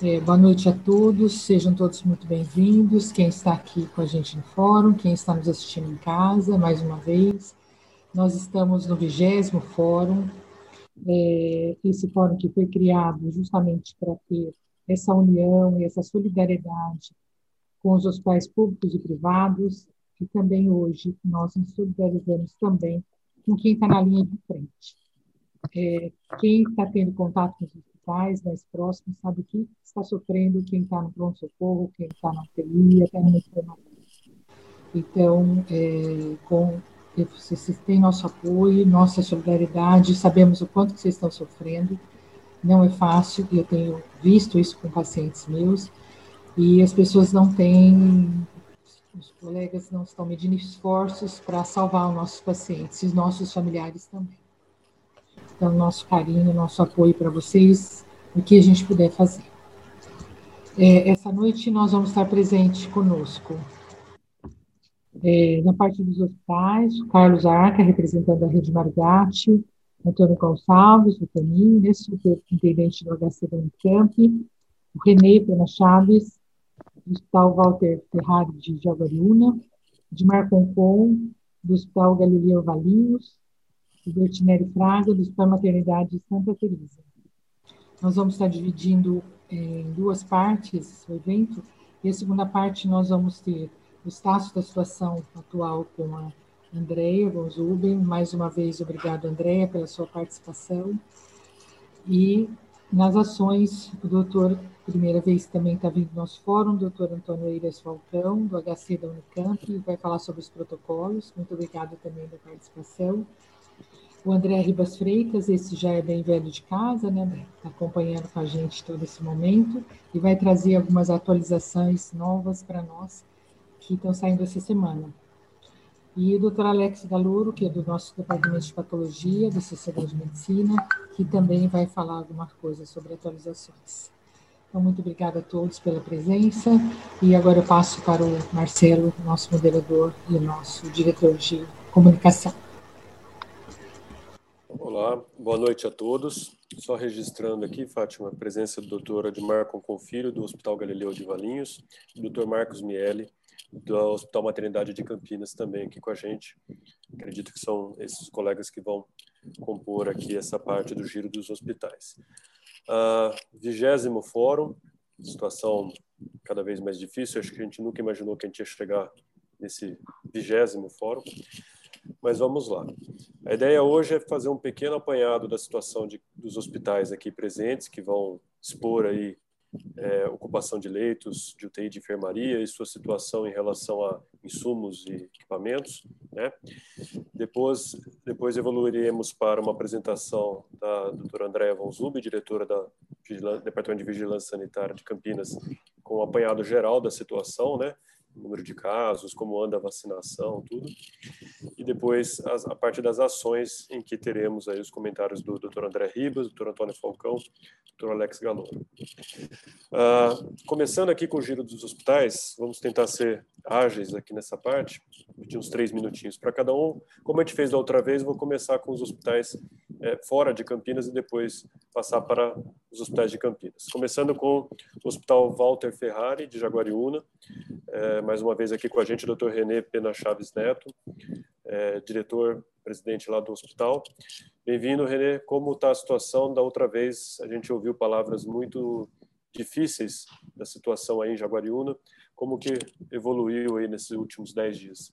É, boa noite a todos, sejam todos muito bem-vindos. Quem está aqui com a gente no fórum, quem está nos assistindo em casa, mais uma vez. Nós estamos no vigésimo fórum, é, esse fórum que foi criado justamente para ter essa união e essa solidariedade com os hospitais públicos e privados, e também hoje nós nos solidarizamos também com quem está na linha de frente. É, quem está tendo contato com os mais próximos sabe o que está sofrendo quem está no pronto-socorro, quem está na UTI, até no enfermaria. Então, é, com, vocês têm nosso apoio, nossa solidariedade, sabemos o quanto vocês estão sofrendo, não é fácil, eu tenho visto isso com pacientes meus, e as pessoas não têm, os colegas não estão medindo esforços para salvar os nossos pacientes, e os nossos familiares também. Então, nosso carinho, nosso apoio para vocês, o que a gente puder fazer. É, essa noite nós vamos estar presentes conosco. É, na parte dos hospitais, Carlos Arca, representando a Rede Margatti, Antônio Gonçalves, o Toninho, né, superintendente do HC da Unicamp, o Renê Pena Chaves, do Hospital Walter Ferrari de Jaguariúna, de Marconcon, do Hospital Galileu Valinhos, do Bertinelli Fraga, do Hospital Maternidade de Santa Teresa. Nós vamos estar dividindo em duas partes o evento, e a segunda parte nós vamos ter o status da situação atual com a Andréia Gonzuben. Mais uma vez, obrigado, Andréia, pela sua participação. E nas ações, o doutor, primeira vez também está vindo no nosso fórum, o doutor Antônio Eiras Falcão, do HC da Unicamp, vai falar sobre os protocolos. Muito obrigado também da participação. O André Ribas Freitas, esse já é bem velho de casa, né? Está acompanhando com a gente todo esse momento e vai trazer algumas atualizações novas para nós que estão saindo essa semana. E o doutor Alex Galouro, que é do nosso departamento de patologia, da Sociedade de Medicina, que também vai falar alguma coisa sobre atualizações. Então, muito obrigada a todos pela presença. E agora eu passo para o Marcelo, nosso moderador e nosso diretor de comunicação. Olá, boa noite a todos. Só registrando aqui, Fátima, a presença do doutor Admar Confilho, do Hospital Galileu de Valinhos, do doutor Marcos Miele, do Hospital Maternidade de Campinas também aqui com a gente. Acredito que são esses colegas que vão compor aqui essa parte do giro dos hospitais. Uh, vigésimo fórum, situação cada vez mais difícil. Acho que a gente nunca imaginou que a gente ia chegar nesse vigésimo fórum, mas vamos lá. A ideia hoje é fazer um pequeno apanhado da situação de, dos hospitais aqui presentes, que vão expor aí é, ocupação de leitos de UTI de enfermaria e sua situação em relação a insumos e equipamentos. Né? Depois, depois evoluiremos para uma apresentação da doutora Andréa Von Zub, diretora do Departamento de Vigilância Sanitária de Campinas, com um apanhado geral da situação, né? Número de casos, como anda a vacinação, tudo. E depois as, a parte das ações, em que teremos aí os comentários do Dr. André Ribas, Dr. Antônio Falcão, Dr. Alex Galoro. Uh, começando aqui com o giro dos hospitais, vamos tentar ser ágeis aqui nessa parte, pedir uns três minutinhos para cada um. Como a gente fez da outra vez, vou começar com os hospitais é, fora de Campinas e depois passar para os hospitais de Campinas. Começando com o Hospital Walter Ferrari, de Jaguariúna. É, mais uma vez aqui com a gente o Dr. René Pena Chaves Neto, é, diretor, presidente lá do hospital. Bem-vindo, René. Como está a situação? Da outra vez a gente ouviu palavras muito difíceis da situação aí em Jaguariúna. Como que evoluiu aí nesses últimos dez dias?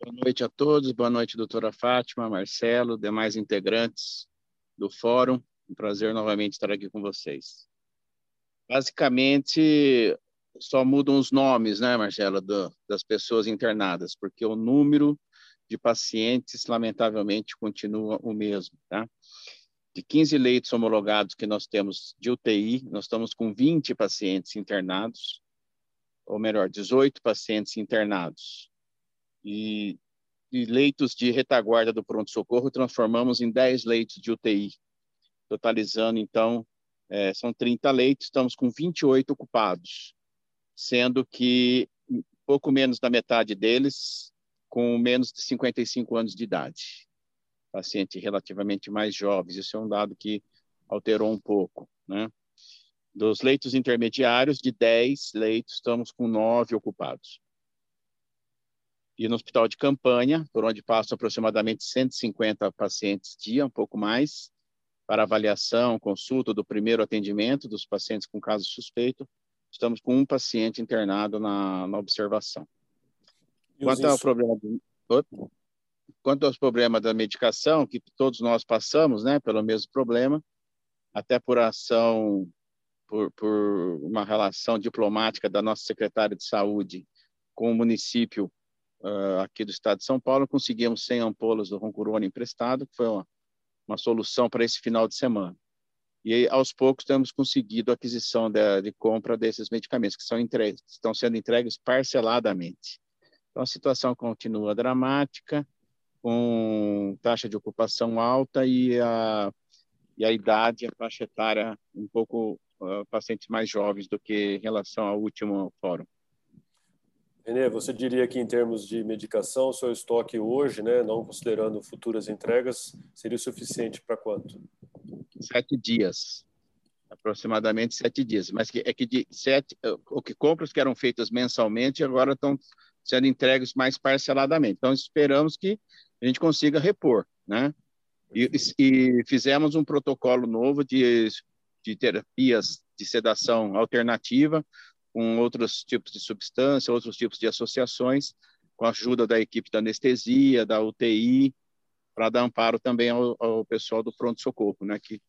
Boa noite a todos, boa noite, doutora Fátima, Marcelo, demais integrantes do fórum. Um prazer novamente estar aqui com vocês. Basicamente, só mudam os nomes, né, Marcelo, do, das pessoas internadas, porque o número de pacientes, lamentavelmente, continua o mesmo, tá? De 15 leitos homologados que nós temos de UTI, nós estamos com 20 pacientes internados, ou melhor, 18 pacientes internados e, e leitos de retaguarda do pronto-socorro transformamos em 10 leitos de UTI, totalizando, então, é, são 30 leitos, estamos com 28 ocupados, sendo que pouco menos da metade deles com menos de 55 anos de idade. Pacientes relativamente mais jovens, isso é um dado que alterou um pouco, né? Dos leitos intermediários, de 10 leitos, estamos com 9 ocupados. E no hospital de campanha, por onde passam aproximadamente 150 pacientes dia, um pouco mais, para avaliação, consulta do primeiro atendimento dos pacientes com caso suspeito, estamos com um paciente internado na, na observação. Quanto ao problema de, quanto aos problemas da medicação, que todos nós passamos, né, pelo mesmo problema, até por ação, por, por uma relação diplomática da nossa secretária de saúde com o município uh, aqui do estado de São Paulo, conseguimos 100 ampolas do Roncurone emprestado, que foi uma, uma solução para esse final de semana. E aos poucos temos conseguido a aquisição de compra desses medicamentos que são entregues, estão sendo entregues parceladamente. Então a situação continua dramática, com taxa de ocupação alta e a, e a idade, a faixa etária um pouco uh, pacientes mais jovens do que em relação ao último fórum. Renê, você diria que em termos de medicação, seu estoque hoje, né, não considerando futuras entregas, seria suficiente para quanto? Sete dias, aproximadamente sete dias. Mas que, é que de sete, o que compras que eram feitas mensalmente agora estão sendo entregues mais parceladamente. Então esperamos que a gente consiga repor, né? E, e fizemos um protocolo novo de, de terapias de sedação alternativa, com outros tipos de substância, outros tipos de associações, com a ajuda da equipe da anestesia, da UTI, para dar amparo também ao, ao pessoal do pronto-socorro, né, que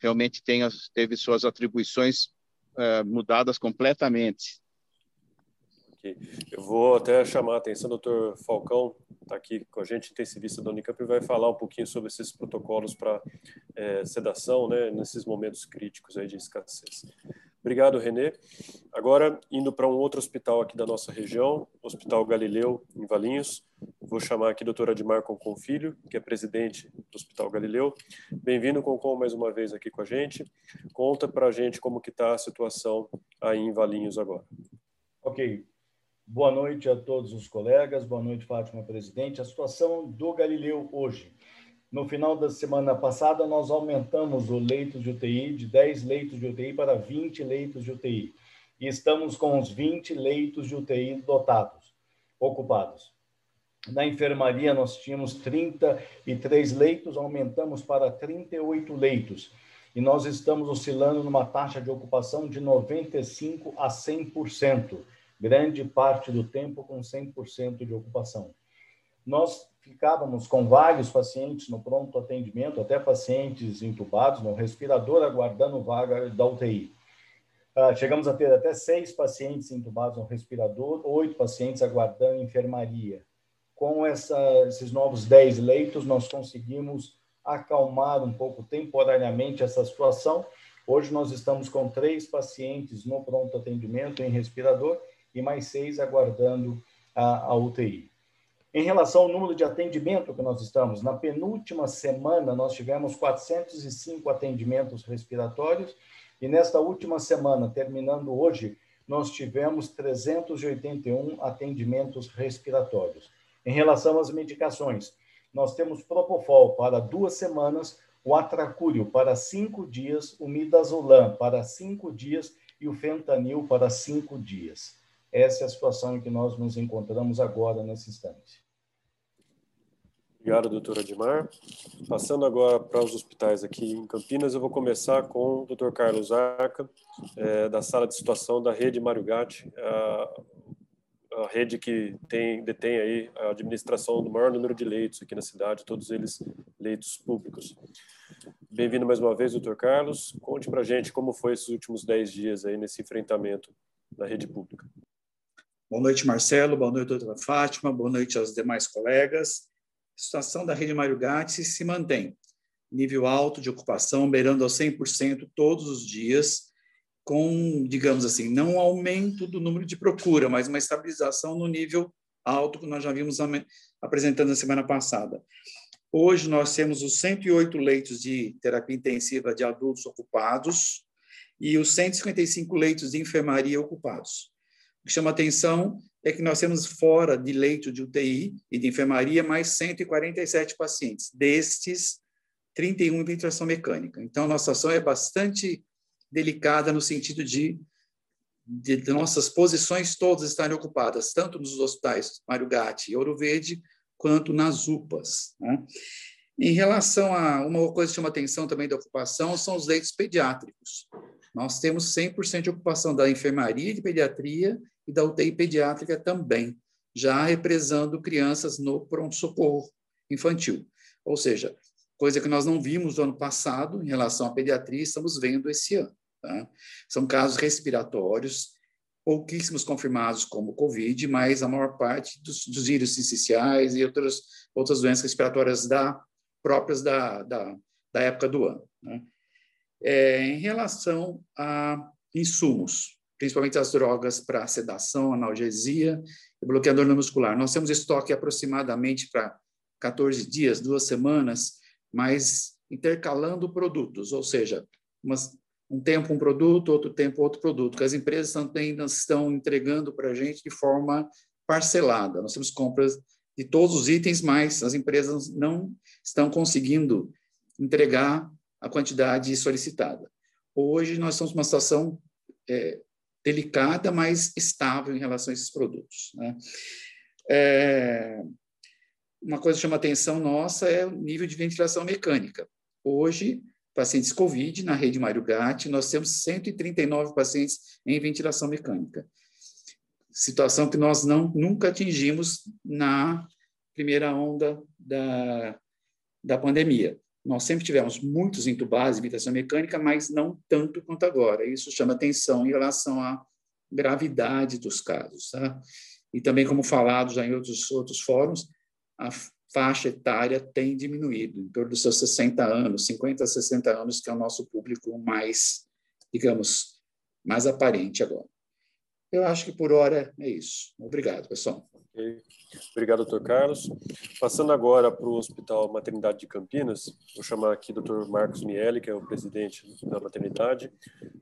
realmente tem, teve suas atribuições uh, mudadas completamente aqui. Eu vou até chamar a atenção, doutor Falcão está aqui com a gente, intensivista da Unicamp, e vai falar um pouquinho sobre esses protocolos para é, sedação, né, nesses momentos críticos aí de escassez. Obrigado, Renê. Agora, indo para um outro hospital aqui da nossa região, Hospital Galileu, em Valinhos. Vou chamar aqui a doutora Admar Concon que é presidente do Hospital Galileu. Bem-vindo, Concon, mais uma vez aqui com a gente. Conta para a gente como que está a situação aí em Valinhos agora. Ok. Boa noite a todos os colegas, boa noite, Fátima, presidente. A situação do Galileu hoje. No final da semana passada, nós aumentamos o leito de UTI de 10 leitos de UTI para 20 leitos de UTI. E estamos com os 20 leitos de UTI dotados, ocupados. Na enfermaria, nós tínhamos 33 leitos, aumentamos para 38 leitos. E nós estamos oscilando numa taxa de ocupação de 95% a 100% grande parte do tempo com 100% de ocupação. Nós ficávamos com vários pacientes no pronto atendimento, até pacientes entubados no respirador, aguardando vaga da UTI. Uh, chegamos a ter até seis pacientes entubados no respirador, oito pacientes aguardando enfermaria. Com essa, esses novos dez leitos, nós conseguimos acalmar um pouco temporariamente essa situação. Hoje nós estamos com três pacientes no pronto atendimento em respirador e mais seis aguardando a, a UTI. Em relação ao número de atendimento que nós estamos, na penúltima semana nós tivemos 405 atendimentos respiratórios e nesta última semana, terminando hoje, nós tivemos 381 atendimentos respiratórios. Em relação às medicações, nós temos Propofol para duas semanas, o Atracúrio para cinco dias, o Midazolam para cinco dias e o Fentanil para cinco dias. Essa é a situação em que nós nos encontramos agora, nesse instante. Obrigado, doutora Admar. Passando agora para os hospitais aqui em Campinas, eu vou começar com o doutor Carlos Arca, é, da sala de situação da rede Mário Gatti, a, a, rede que tem, detém aí a administração do maior número de leitos aqui na cidade, todos eles leitos públicos. Bem-vindo mais uma vez, doutor Carlos. Conte para a gente como foi esses últimos 10 dias aí nesse enfrentamento da rede pública. Boa noite, Marcelo. Boa noite, doutora Fátima. Boa noite aos demais colegas. A situação da rede Mário Gatti se mantém. Nível alto de ocupação, beirando aos 100% todos os dias, com, digamos assim, não um aumento do número de procura, mas uma estabilização no nível alto que nós já vimos apresentando na semana passada. Hoje nós temos os 108 leitos de terapia intensiva de adultos ocupados e os 155 leitos de enfermaria ocupados. O que chama atenção é que nós temos fora de leito de UTI e de enfermaria mais 147 pacientes, destes 31 em ventilação mecânica. Então, nossa ação é bastante delicada no sentido de, de, de nossas posições todas estarem ocupadas, tanto nos hospitais Mário Gatti e Ouro Verde, quanto nas UPAs. Né? Em relação a uma coisa que chama atenção também da ocupação são os leitos pediátricos. Nós temos 100% de ocupação da enfermaria de pediatria e da UTI pediátrica também, já represando crianças no pronto-socorro infantil. Ou seja, coisa que nós não vimos no ano passado em relação à pediatria, estamos vendo esse ano. Tá? São casos respiratórios, pouquíssimos confirmados como Covid, mas a maior parte dos, dos vírus sinciciais e outras, outras doenças respiratórias da, próprias da, da, da época do ano. Né? É, em relação a insumos, principalmente as drogas para sedação, analgesia e bloqueador muscular, nós temos estoque aproximadamente para 14 dias, duas semanas, mas intercalando produtos, ou seja, umas, um tempo um produto, outro tempo outro produto, que as empresas também estão entregando para a gente de forma parcelada. Nós temos compras de todos os itens, mas as empresas não estão conseguindo entregar a quantidade solicitada. Hoje nós estamos numa situação é, delicada, mas estável em relação a esses produtos. Né? É, uma coisa que chama atenção nossa é o nível de ventilação mecânica. Hoje, pacientes COVID na rede Mário Gatti, nós temos 139 pacientes em ventilação mecânica. Situação que nós não nunca atingimos na primeira onda da, da pandemia. Nós sempre tivemos muitos entubados ventilação mecânica, mas não tanto quanto agora. Isso chama atenção em relação à gravidade dos casos. Tá? E também, como falado já em outros, outros fóruns, a faixa etária tem diminuído, em torno dos seus 60 anos, 50 a 60 anos, que é o nosso público mais, digamos, mais aparente agora. Eu acho que por hora é isso. Obrigado, pessoal. Okay. Obrigado, doutor Carlos. Passando agora para o Hospital Maternidade de Campinas, vou chamar aqui o doutor Marcos Miele, que é o presidente da maternidade.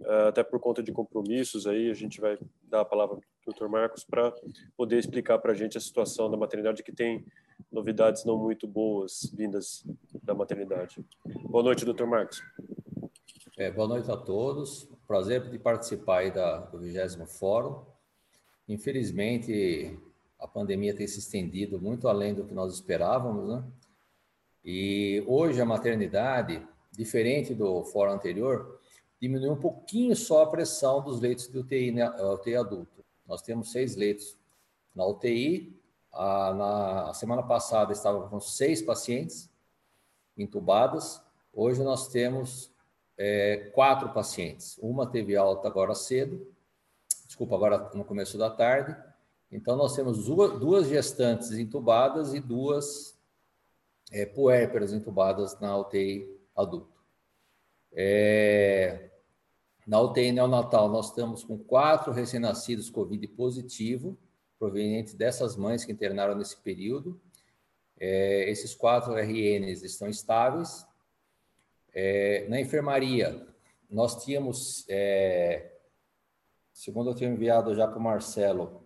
Uh, até por conta de compromissos aí, a gente vai dar a palavra para o doutor Marcos para poder explicar para a gente a situação da maternidade, que tem novidades não muito boas vindas da maternidade. Boa noite, doutor Marcos. É, boa noite a todos. Prazer de participar aí da, do 20 Fórum. Infelizmente, a pandemia tem se estendido muito além do que nós esperávamos, né? E hoje a maternidade, diferente do fórum anterior, diminuiu um pouquinho só a pressão dos leitos de UTI, né, UTI adulto. Nós temos seis leitos na UTI a, na semana passada estava com seis pacientes entubadas. Hoje nós temos é, quatro pacientes. Uma teve alta agora cedo, desculpa, agora no começo da tarde. Então nós temos duas, gestantes entubadas e duas é, puérperas entubadas na UTI adulto. É, na UTI neonatal nós estamos com quatro recém-nascidos COVID positivo provenientes dessas mães que internaram nesse período. É, esses quatro RNs estão estáveis. É, na enfermaria, nós tínhamos, é, segundo eu tenho enviado já para o Marcelo,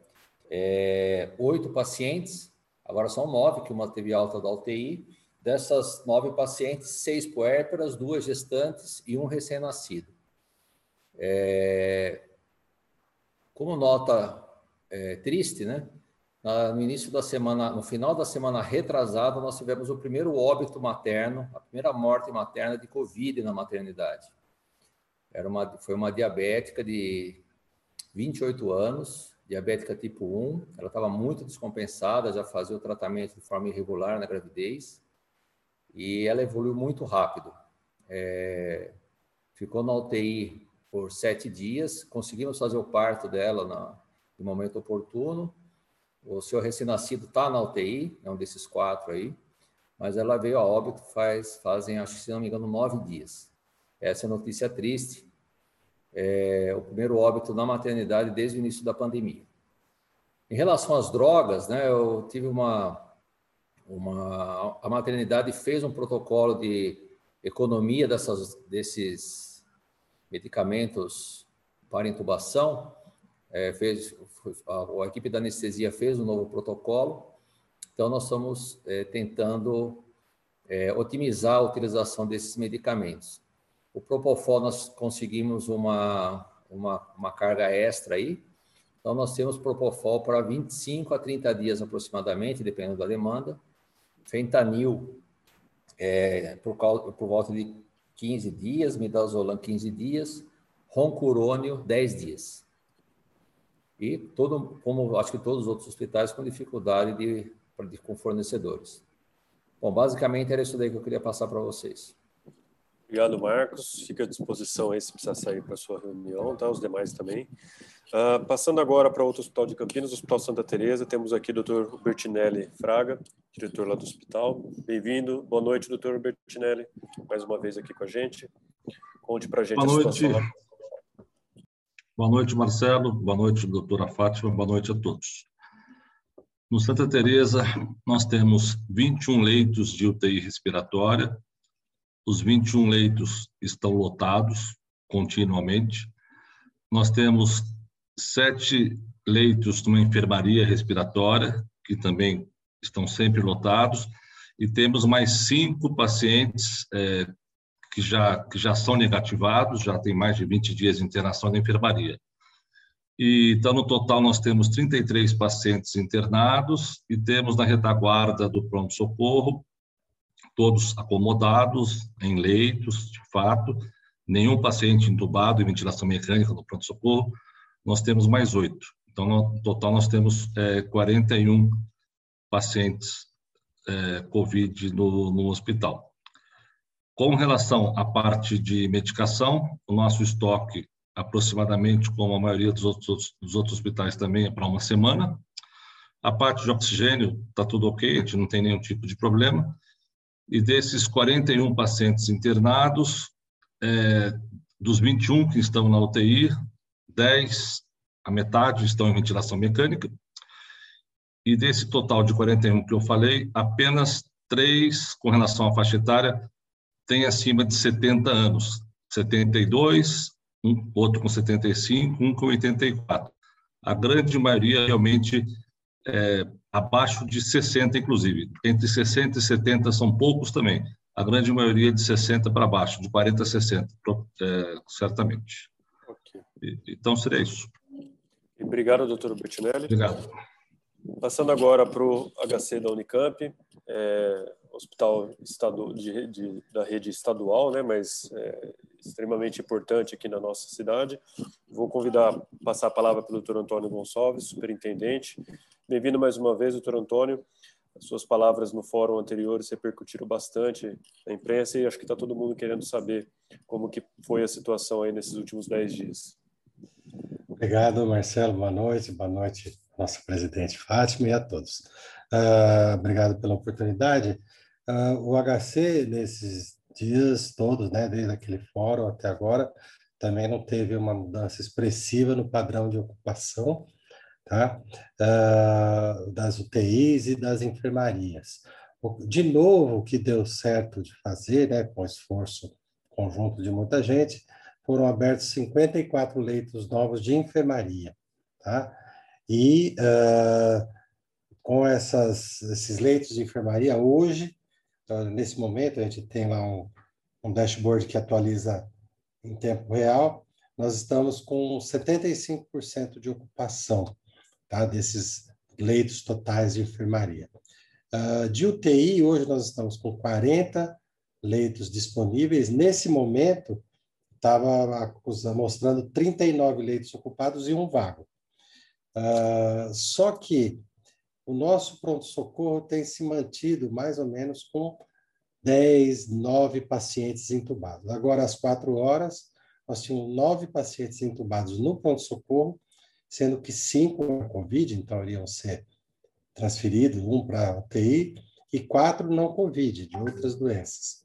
é, oito pacientes, agora são nove, que uma teve alta da UTI. Dessas nove pacientes, seis puérperas, duas gestantes e um recém-nascido. É, como nota é, triste, né? No início da semana, no final da semana retrasada, nós tivemos o primeiro óbito materno, a primeira morte materna de Covid na maternidade. Era uma, foi uma diabética de 28 anos, diabética tipo 1. Ela estava muito descompensada, já fazia o tratamento de forma irregular na gravidez. E ela evoluiu muito rápido. É, ficou na UTI por sete dias. Conseguimos fazer o parto dela na, no momento oportuno. O seu recém-nascido está na UTI, é um desses quatro aí, mas ela veio a óbito faz, fazem, acho que se não me engano, nove dias. Essa é notícia triste. É, o primeiro óbito na maternidade desde o início da pandemia. Em relação às drogas, né, eu tive uma, uma. A maternidade fez um protocolo de economia dessas, desses medicamentos para intubação é, fez, a, a, equipe da anestesia fez um novo protocolo, então nós estamos é, tentando é, otimizar a utilização desses medicamentos. O Propofol nós conseguimos uma, uma, uma carga extra aí. Então, nós temos Propofol para 25 a 30 dias aproximadamente, dependendo da demanda. Fentanil é, por, por volta de 15 dias, Midazolam 15 dias, Roncurônio 10 dias. E todo, como acho que todos os outros hospitais com dificuldade de, de com fornecedores. Bom, basicamente era isso daí que eu queria passar para vocês. Obrigado, Marcos. Fica à disposição aí se precisar sair para a sua reunião, tá? Os demais também. Uh, passando agora para outro hospital de Campinas, o Hospital Santa Teresa, temos aqui o Dr. Bertinelli Fraga, diretor lá do hospital. Bem-vindo. Boa noite, Dr. Bertinelli, mais uma vez aqui com a gente. Conte para a gente Boa a noite. lá. Boa noite, Marcelo. Boa noite, doutora Fátima. Boa noite a todos. No Santa Teresa, nós temos 21 leitos de UTI respiratória, os 21 leitos estão lotados continuamente. Nós temos sete leitos numa enfermaria respiratória, que também estão sempre lotados, e temos mais cinco pacientes é, que, já, que já são negativados, já tem mais de 20 dias de internação na enfermaria. E, então, no total, nós temos 33 pacientes internados e temos na retaguarda do pronto-socorro todos acomodados em leitos, de fato, nenhum paciente entubado em ventilação mecânica no pronto-socorro, nós temos mais oito. Então, no total, nós temos é, 41 pacientes é, COVID no, no hospital. Com relação à parte de medicação, o nosso estoque, aproximadamente como a maioria dos outros, dos outros hospitais também, é para uma semana. A parte de oxigênio está tudo ok, a gente não tem nenhum tipo de problema e desses 41 pacientes internados, é, dos 21 que estão na UTI, 10, a metade estão em ventilação mecânica, e desse total de 41 que eu falei, apenas três, com relação à faixa etária, têm acima de 70 anos, 72, um, outro com 75, um com 84. A grande maioria realmente é, abaixo de 60, inclusive. Entre 60 e 70 são poucos também. A grande maioria de 60 para baixo, de 40 a 60, é, certamente. Okay. Então, seria isso. Obrigado, doutor Bertinelli. Obrigado. Passando agora para o HC da Unicamp, é, hospital estadu, de, de, da rede estadual, né, mas é, extremamente importante aqui na nossa cidade. Vou convidar, passar a palavra para o doutor Antônio Gonçalves, superintendente. Bem-vindo mais uma vez, doutor Antônio. As suas palavras no fórum anterior repercutiram bastante na imprensa e acho que está todo mundo querendo saber como que foi a situação aí nesses últimos dez dias. Obrigado, Marcelo. Boa noite. Boa noite, nossa presidente Fátima e a todos. Uh, obrigado pela oportunidade. Uh, o HC, nesses dias todos, né, desde aquele fórum até agora, também não teve uma mudança expressiva no padrão de ocupação tá? Uh, das UTIs e das enfermarias. De novo, o que deu certo de fazer, né, com esforço conjunto de muita gente, foram abertos 54 leitos novos de enfermaria, tá? E uh, com essas, esses leitos de enfermaria, hoje, uh, nesse momento, a gente tem lá um, um dashboard que atualiza em tempo real, nós estamos com 75% de ocupação tá? desses leitos totais de enfermaria. Uh, de UTI, hoje nós estamos com 40 leitos disponíveis. Nesse momento, estava mostrando 39 leitos ocupados e um vago. Uh, só que o nosso pronto-socorro tem se mantido mais ou menos com 10, 9 pacientes entubados. Agora, às quatro horas, nós tínhamos nove pacientes entubados no pronto-socorro sendo que cinco com Covid, então iriam ser transferidos, um para UTI, e quatro não Covid, de outras doenças.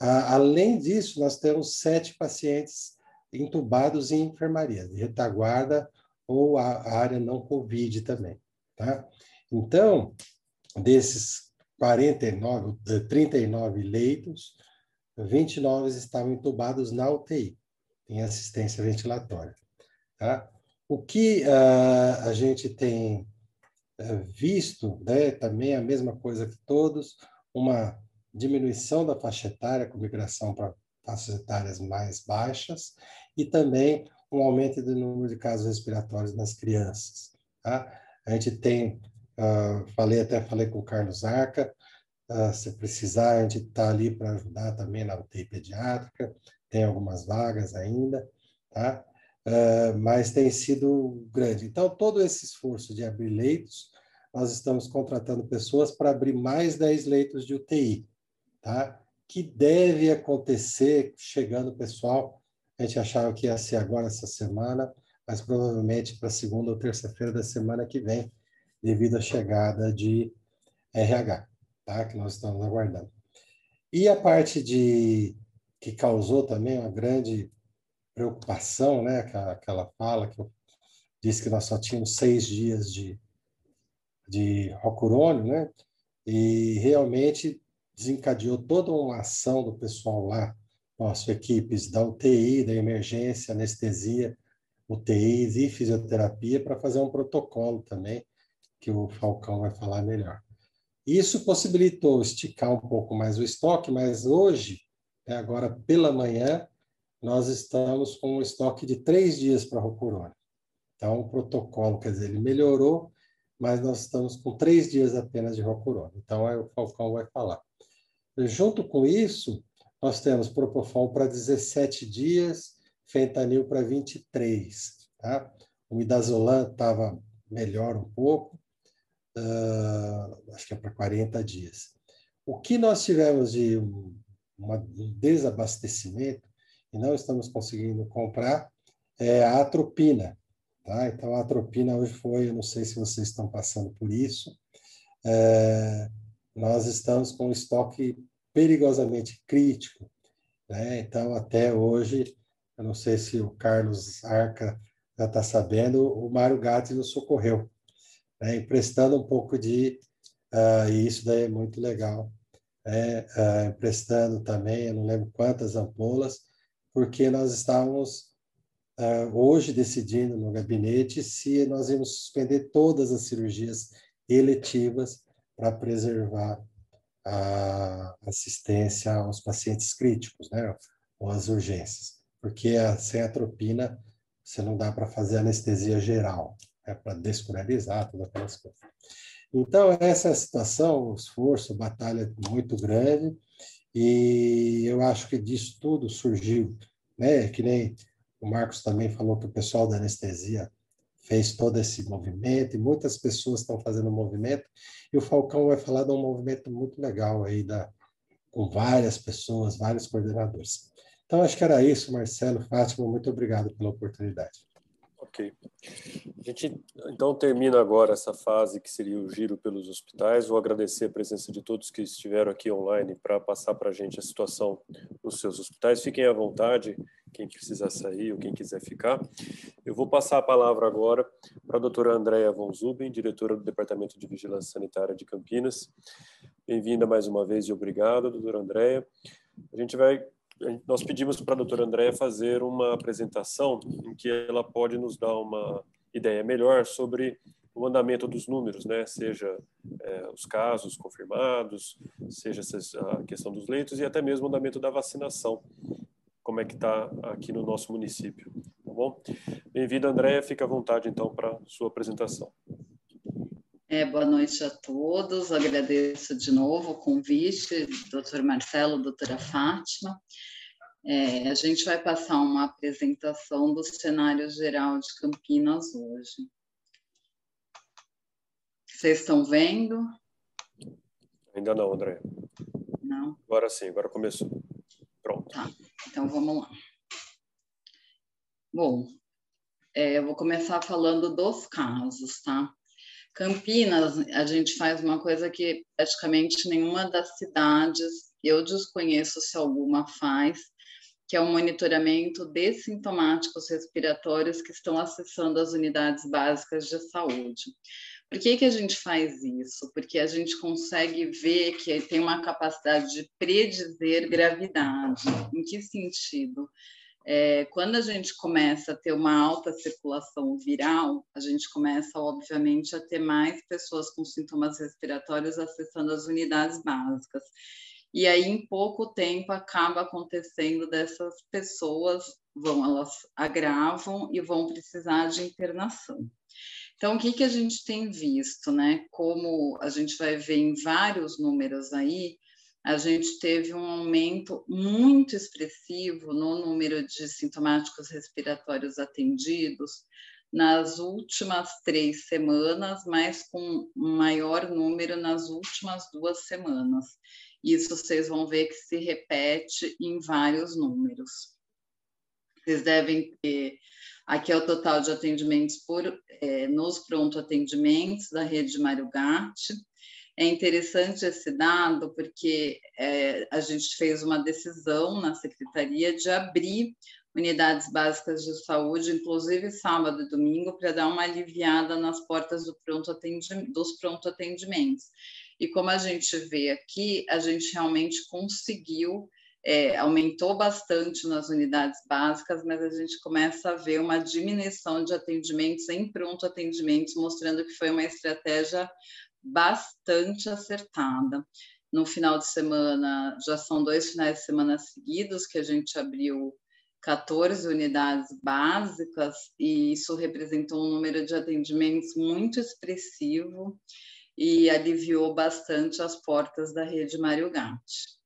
além disso, nós temos sete pacientes entubados em enfermaria, de retaguarda ou a área não Covid também. Tá? Então, desses 49, 39 leitos, 29 estavam entubados na UTI, em assistência ventilatória. Tá? O que uh, a gente tem uh, visto, né, também a mesma coisa que todos, uma diminuição da faixa etária com migração para faixas etárias mais baixas, e também um aumento do número de casos respiratórios nas crianças. Tá? A gente tem, uh, falei até falei com o Carlos Arca, uh, se precisar, a gente está ali para ajudar também na UTI pediátrica, tem algumas vagas ainda, tá? Uh, mas tem sido grande. Então, todo esse esforço de abrir leitos, nós estamos contratando pessoas para abrir mais 10 leitos de UTI, tá? que deve acontecer chegando o pessoal. A gente achava que ia ser agora essa semana, mas provavelmente para segunda ou terça-feira da semana que vem, devido à chegada de RH, tá? Que nós estamos aguardando. E a parte de que causou também uma grande preocupação, né? Aquela, aquela fala que eu disse que nós só tínhamos seis dias de de Rocurônio, né? E realmente desencadeou toda uma ação do pessoal lá, nossas equipes da UTI, da emergência, anestesia, UTIs e fisioterapia, para fazer um protocolo também, que o Falcão vai falar melhor. Isso possibilitou esticar um pouco mais o estoque, mas hoje, né, agora pela manhã, nós estamos com um estoque de três dias para Rocurônio. Então, o protocolo, quer dizer, ele melhorou, mas nós estamos com três dias apenas de Rocurônio. Então, aí o Falcão vai falar. Junto com isso, nós temos Propofol para 17 dias, fentanil para 23. Tá? O midazolam estava melhor um pouco, uh, acho que é para 40 dias. O que nós tivemos de um, desabastecimento e não estamos conseguindo comprar é a atropina. Tá? Então, a atropina hoje foi, eu não sei se vocês estão passando por isso, é, nós estamos com um estoque perigosamente crítico. Né? Então, até hoje, eu não sei se o Carlos Arca já está sabendo, o Mário Gatti nos socorreu, né? emprestando um pouco de. Uh, e isso daí é muito legal. Né? Uh, emprestando também, eu não lembro quantas ampolas, porque nós estávamos uh, hoje decidindo no gabinete se nós íamos suspender todas as cirurgias eletivas para preservar a assistência aos pacientes críticos, né, ou às urgências, porque a, sem atropina você não dá para fazer anestesia geral, é para descurarizar, todas aquelas coisas. Então, essa é a situação, o esforço, a batalha muito grande, e eu acho que disso tudo surgiu, né, que nem o Marcos também falou que o pessoal da anestesia fez todo esse movimento e muitas pessoas estão fazendo o movimento e o Falcão vai falar de um movimento muito legal aí da com várias pessoas, vários coordenadores. Então acho que era isso, Marcelo, Fátima, muito obrigado pela oportunidade. Ok. A gente então termina agora essa fase que seria o giro pelos hospitais. Vou agradecer a presença de todos que estiveram aqui online para passar para a gente a situação nos seus hospitais. Fiquem à vontade, quem precisar sair ou quem quiser ficar. Eu vou passar a palavra agora para a doutora Andréa Von Zuben, diretora do Departamento de Vigilância Sanitária de Campinas. Bem-vinda mais uma vez e obrigado, doutora Andréa. A gente vai nós pedimos para a doutora Andréa fazer uma apresentação em que ela pode nos dar uma ideia melhor sobre o andamento dos números, né? seja é, os casos confirmados, seja a questão dos leitos e até mesmo o andamento da vacinação, como é que está aqui no nosso município, tá bom? Bem-vindo, Andréa, fica à vontade então para sua apresentação. É, boa noite a todos, agradeço de novo o convite, doutor Marcelo, doutora Fátima. É, a gente vai passar uma apresentação do cenário geral de Campinas hoje. Vocês estão vendo? Ainda não, André. Não? Agora sim, agora começou. Pronto. Tá, então vamos lá. Bom, é, eu vou começar falando dos casos, tá? Campinas, a gente faz uma coisa que praticamente nenhuma das cidades, eu desconheço se alguma faz, que é o monitoramento de sintomáticos respiratórios que estão acessando as unidades básicas de saúde. Por que, que a gente faz isso? Porque a gente consegue ver que tem uma capacidade de predizer gravidade. Em que sentido? É, quando a gente começa a ter uma alta circulação viral, a gente começa, obviamente, a ter mais pessoas com sintomas respiratórios acessando as unidades básicas. e aí em pouco tempo acaba acontecendo dessas pessoas vão elas agravam e vão precisar de internação. Então, o que, que a gente tem visto, né? Como a gente vai ver em vários números aí, a gente teve um aumento muito expressivo no número de sintomáticos respiratórios atendidos nas últimas três semanas, mas com maior número nas últimas duas semanas. Isso vocês vão ver que se repete em vários números. Vocês devem ter Aqui é o total de atendimentos por, é, nos pronto atendimentos da rede Mário Gatti. É interessante esse dado porque é, a gente fez uma decisão na secretaria de abrir unidades básicas de saúde, inclusive sábado e domingo, para dar uma aliviada nas portas do pronto dos pronto atendimentos. E como a gente vê aqui, a gente realmente conseguiu é, aumentou bastante nas unidades básicas, mas a gente começa a ver uma diminuição de atendimentos em pronto atendimentos, mostrando que foi uma estratégia bastante acertada. No final de semana, já são dois finais de semana seguidos que a gente abriu 14 unidades básicas, e isso representou um número de atendimentos muito expressivo e aliviou bastante as portas da rede Mário Gatti.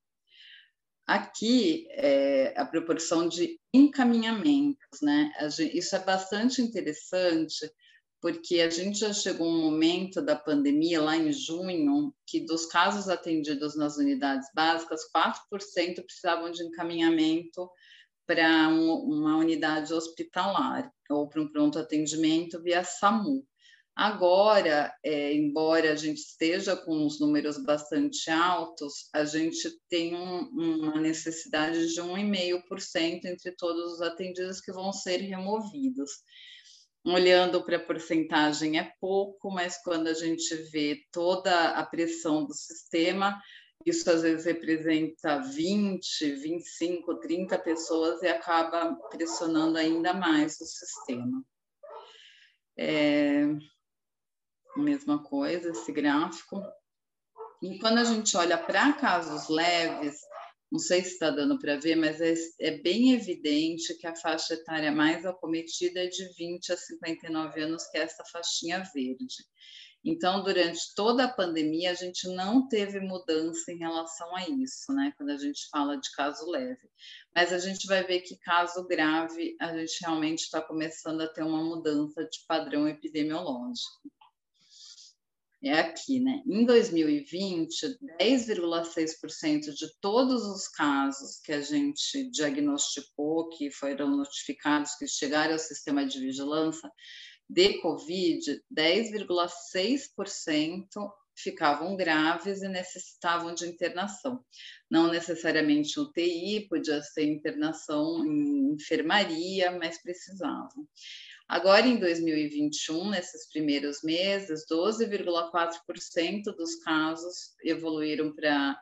Aqui, é, a proporção de encaminhamentos, né? Isso é bastante interessante, porque a gente já chegou um momento da pandemia, lá em junho, que dos casos atendidos nas unidades básicas, 4% precisavam de encaminhamento para um, uma unidade hospitalar ou para um pronto atendimento via SAMU. Agora, é, embora a gente esteja com os números bastante altos, a gente tem um, uma necessidade de 1,5% entre todos os atendidos que vão ser removidos. Olhando para a porcentagem é pouco, mas quando a gente vê toda a pressão do sistema, isso às vezes representa 20, 25, 30 pessoas e acaba pressionando ainda mais o sistema. É, mesma coisa, esse gráfico. E quando a gente olha para casos leves, não sei se está dando para ver, mas é, é, bem evidente que a faixa etária mais acometida é de 20 a 59 anos, que é essa faixinha verde. Então, durante toda a pandemia, a gente não teve mudança em relação a isso, né? Quando a gente fala de caso leve. Mas a gente vai ver que caso grave, a gente realmente está começando a ter uma mudança de padrão epidemiológico é aqui, né? Em 2020, 10,6% de todos os casos que a gente diagnosticou, que foram notificados, que chegaram ao sistema de vigilância de Covid, 10,6% ficavam graves e necessitavam de internação. Não necessariamente UTI, podia ser internação em enfermaria, mas precisavam. Agora, em 2021, nesses primeiros meses, 12,4% dos casos evoluíram para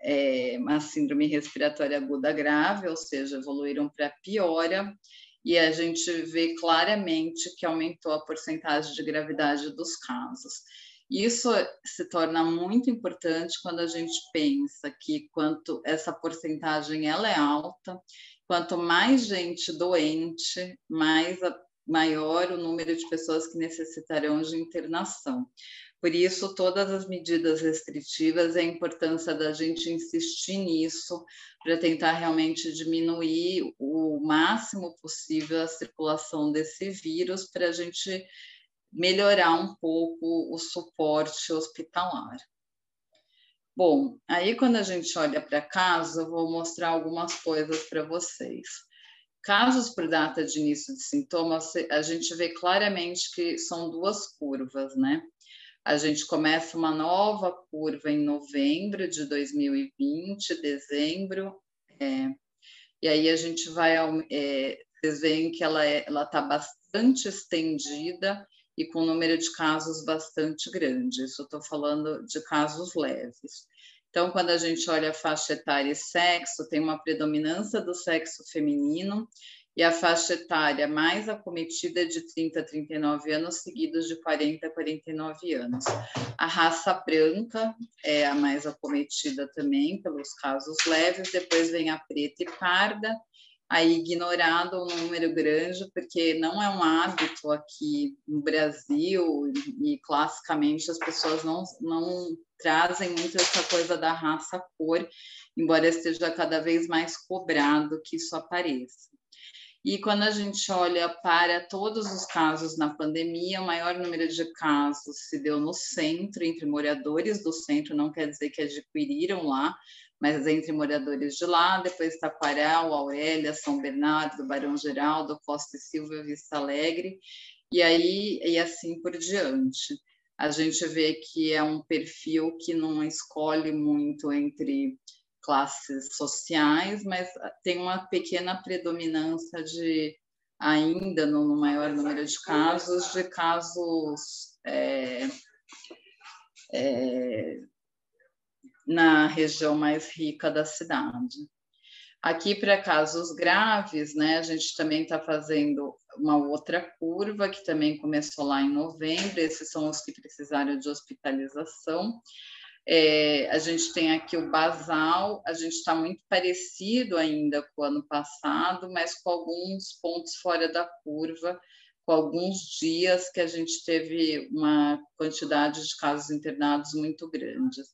é, uma síndrome respiratória aguda grave, ou seja, evoluíram para piora, e a gente vê claramente que aumentou a porcentagem de gravidade dos casos. Isso se torna muito importante quando a gente pensa que quanto essa porcentagem ela é alta, quanto mais gente doente, mais a maior o número de pessoas que necessitarão de internação. Por isso, todas as medidas restritivas, a importância da gente insistir nisso, para tentar realmente diminuir o máximo possível a circulação desse vírus, para a gente melhorar um pouco o suporte hospitalar. Bom, aí quando a gente olha para casa, eu vou mostrar algumas coisas para vocês. Casos por data de início de sintomas, a gente vê claramente que são duas curvas, né? A gente começa uma nova curva em novembro de 2020, dezembro, é, e aí a gente vai, é, vocês veem que ela é, está bastante estendida e com um número de casos bastante grande. Isso estou falando de casos leves. Então, quando a gente olha a faixa etária e sexo, tem uma predominância do sexo feminino e a faixa etária mais acometida é de 30 a 39 anos, seguidos de 40 a 49 anos. A raça branca é a mais acometida também pelos casos leves, depois vem a preta e parda, aí ignorado um número grande, porque não é um hábito aqui no Brasil e classicamente as pessoas não, não trazem muito essa coisa da raça cor, embora esteja cada vez mais cobrado que isso apareça. E quando a gente olha para todos os casos na pandemia, o maior número de casos se deu no centro, entre moradores do centro, não quer dizer que adquiriram lá, mas entre moradores de lá, depois Taquaral, Aurélia, São Bernardo, Barão Geraldo, Costa e Silva, Vista Alegre, e aí e assim por diante. A gente vê que é um perfil que não escolhe muito entre classes sociais, mas tem uma pequena predominância de ainda no, no maior número de casos de casos é, é, na região mais rica da cidade. Aqui, para casos graves, né, a gente também está fazendo uma outra curva, que também começou lá em novembro, esses são os que precisaram de hospitalização. É, a gente tem aqui o basal, a gente está muito parecido ainda com o ano passado, mas com alguns pontos fora da curva, com alguns dias que a gente teve uma quantidade de casos internados muito grandes.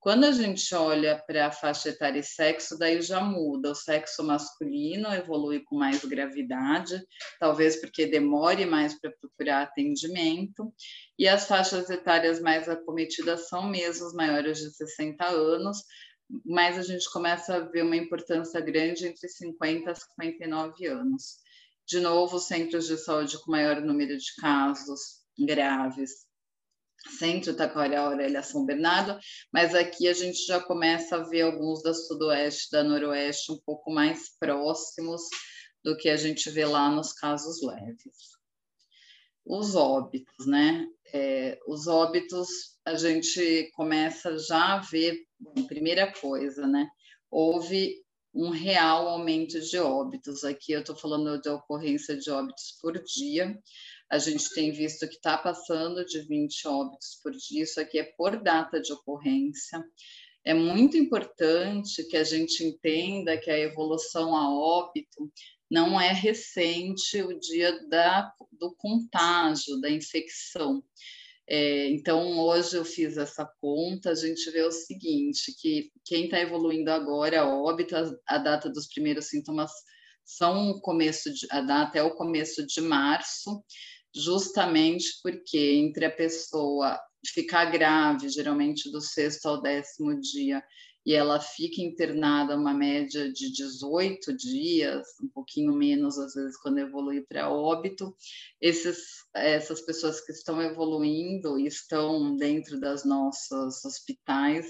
Quando a gente olha para a faixa etária e sexo, daí já muda. O sexo masculino evolui com mais gravidade, talvez porque demore mais para procurar atendimento, e as faixas etárias mais acometidas são mesmo os maiores de 60 anos, mas a gente começa a ver uma importância grande entre 50 e 59 anos. De novo, centros de saúde com maior número de casos graves Centro Taquara Aurélia São Bernardo, mas aqui a gente já começa a ver alguns da Sudoeste, da Noroeste, um pouco mais próximos do que a gente vê lá nos casos leves. Os óbitos, né? É, os óbitos a gente começa já a ver, bom, primeira coisa, né? Houve um real aumento de óbitos. Aqui eu estou falando de ocorrência de óbitos por dia. A gente tem visto que está passando de 20 óbitos por dia, isso aqui é por data de ocorrência. É muito importante que a gente entenda que a evolução a óbito não é recente o dia da, do contágio, da infecção. É, então, hoje eu fiz essa conta, a gente vê o seguinte, que quem está evoluindo agora, óbito, a, a, data dos primeiros sintomas são começo de, a data é o começo de março, justamente porque entre a pessoa ficar grave, geralmente do sexto ao décimo dia, e ela fica internada uma média de 18 dias, um pouquinho menos às vezes quando evolui para óbito, esses, essas pessoas que estão evoluindo e estão dentro das nossas hospitais,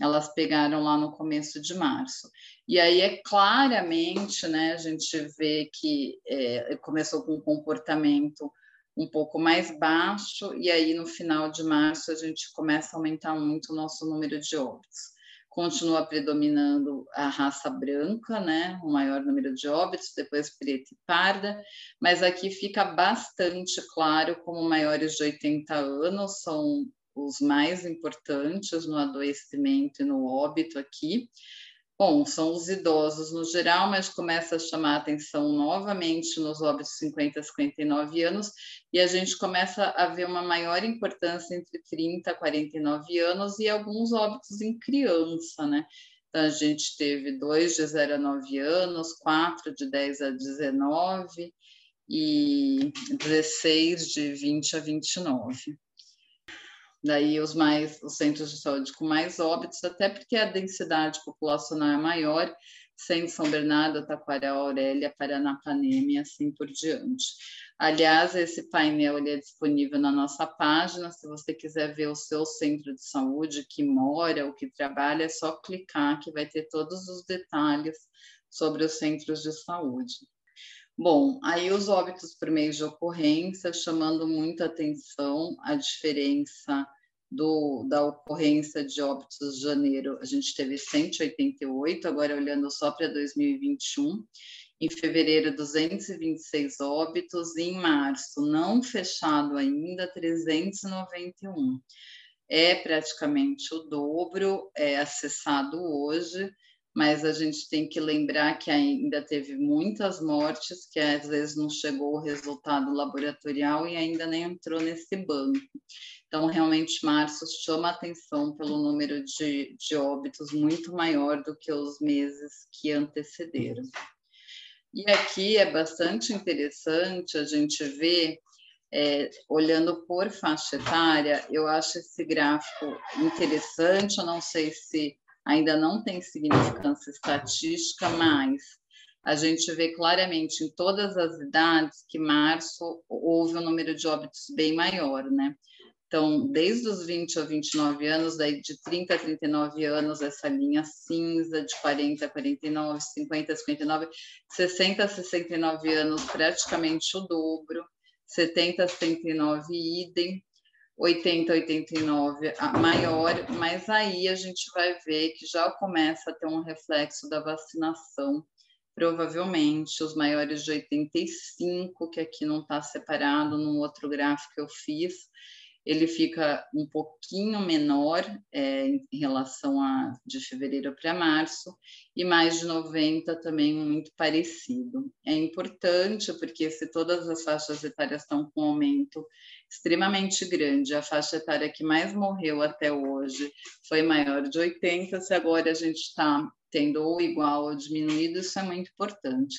elas pegaram lá no começo de março. E aí é claramente, né, a gente vê que é, começou com um comportamento um pouco mais baixo, e aí no final de março a gente começa a aumentar muito o nosso número de óbitos. Continua predominando a raça branca, né, o maior número de óbitos, depois preta e parda, mas aqui fica bastante claro como maiores de 80 anos são os mais importantes no adoecimento e no óbito aqui, Bom, são os idosos no geral, mas começa a chamar a atenção novamente nos óbitos 50 a 59 anos, e a gente começa a ver uma maior importância entre 30 a 49 anos e alguns óbitos em criança, né? Então, a gente teve dois de 0 a 9 anos, quatro de 10 a 19 e 16 de 20 a 29 daí os mais os centros de saúde com mais óbitos, até porque a densidade populacional é maior, sem São Bernardo, Taquara, Aurélia, Paranapanema e assim por diante. Aliás, esse painel é disponível na nossa página, se você quiser ver o seu centro de saúde que mora ou que trabalha, é só clicar que vai ter todos os detalhes sobre os centros de saúde. Bom, aí os óbitos por meio de ocorrência, chamando muita atenção a diferença do, da ocorrência de óbitos de janeiro, a gente teve 188, agora olhando só para 2021, Em fevereiro, 226 óbitos, e em março, não fechado ainda, 391. É praticamente o dobro, é acessado hoje, mas a gente tem que lembrar que ainda teve muitas mortes, que às vezes não chegou o resultado laboratorial e ainda nem entrou nesse banco. Então, realmente, março chama atenção pelo número de, de óbitos muito maior do que os meses que antecederam. E aqui é bastante interessante a gente ver, é, olhando por faixa etária, eu acho esse gráfico interessante, eu não sei se ainda não tem significância estatística, mas a gente vê claramente em todas as idades que março houve um número de óbitos bem maior, né? Então, desde os 20 a 29 anos, daí de 30 a 39 anos, essa linha cinza, de 40 a 49, 50 a 59, 60 a 69 anos, praticamente o dobro, 70 a 79, idem, 80, 89 maior, mas aí a gente vai ver que já começa a ter um reflexo da vacinação. Provavelmente os maiores de 85, que aqui não está separado, no outro gráfico que eu fiz, ele fica um pouquinho menor é, em relação a de fevereiro para março, e mais de 90 também muito parecido. É importante porque se todas as faixas etárias estão com aumento extremamente grande, a faixa etária que mais morreu até hoje foi maior de 80, se agora a gente está tendo ou igual ou diminuído, isso é muito importante.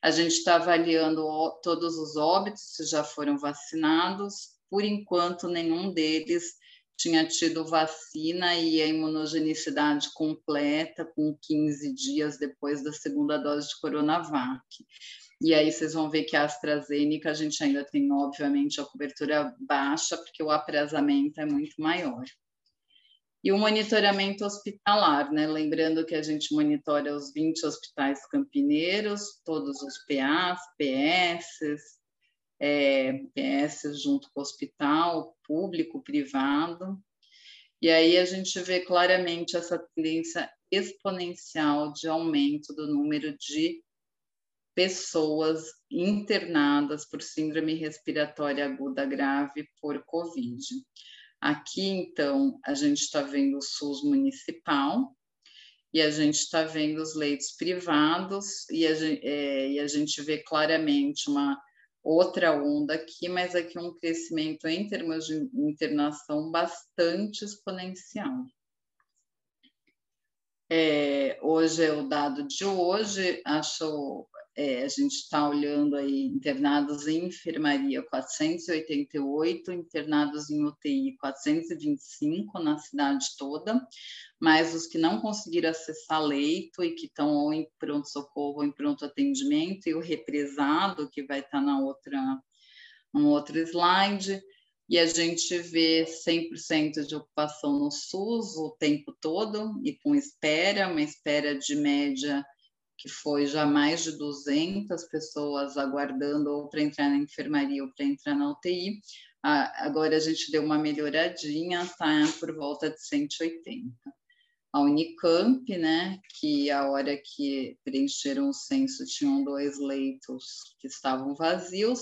A gente está avaliando todos os óbitos, se já foram vacinados, por enquanto, nenhum deles tinha tido vacina e a imunogenicidade completa com 15 dias depois da segunda dose de Coronavac. E aí vocês vão ver que a AstraZeneca a gente ainda tem, obviamente, a cobertura baixa, porque o aprasamento é muito maior. E o monitoramento hospitalar, né? Lembrando que a gente monitora os 20 hospitais campineiros, todos os PAs, PSs, é, PS junto com o hospital, público, privado. E aí a gente vê claramente essa tendência exponencial de aumento do número de pessoas internadas por síndrome respiratória aguda grave por Covid. Aqui, então, a gente está vendo o SUS municipal e a gente está vendo os leitos privados e a, é, e a gente vê claramente uma outra onda aqui, mas aqui um crescimento em termos de internação bastante exponencial. É, hoje é o dado de hoje, acho é, a gente está olhando aí internados em enfermaria 488, internados em UTI 425 na cidade toda, mas os que não conseguiram acessar leito e que estão ou em pronto-socorro ou em pronto atendimento, e o represado, que vai estar tá na outra, no outro slide, e a gente vê 100% de ocupação no SUS o tempo todo, e com espera, uma espera de média que foi já mais de 200 pessoas aguardando ou para entrar na enfermaria ou para entrar na UTI. agora a gente deu uma melhoradinha, está por volta de 180. A Unicamp, né, que a hora que preencheram o censo tinham dois leitos que estavam vazios,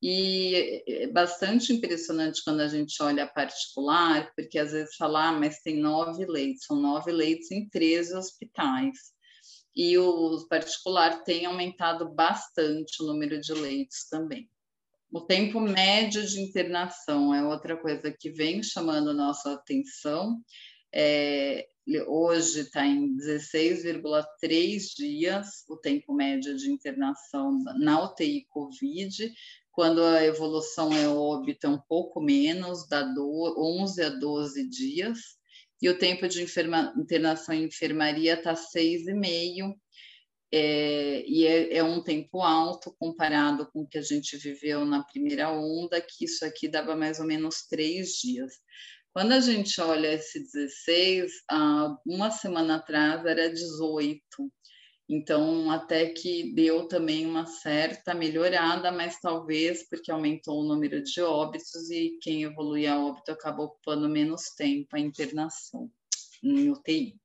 e é bastante impressionante quando a gente olha particular, porque às vezes fala, ah, mas tem nove leitos, são nove leitos em 13 hospitais e o particular tem aumentado bastante o número de leitos também. O tempo médio de internação é outra coisa que vem chamando nossa atenção. É, hoje está em 16,3 dias o tempo médio de internação na UTI Covid, quando a evolução é óbita um pouco menos, dá 11 a 12 dias e o tempo de enferma, internação em enfermaria está seis e meio, é, e é, é, um tempo alto comparado com o que a gente viveu na primeira onda, que isso aqui dava mais ou menos três dias. Quando a gente olha esse 16, ah, uma semana atrás era 18, então, até que deu também uma certa melhorada, mas talvez porque aumentou o número de óbitos e quem evolui a óbito acabou ocupando menos tempo a internação em UTI.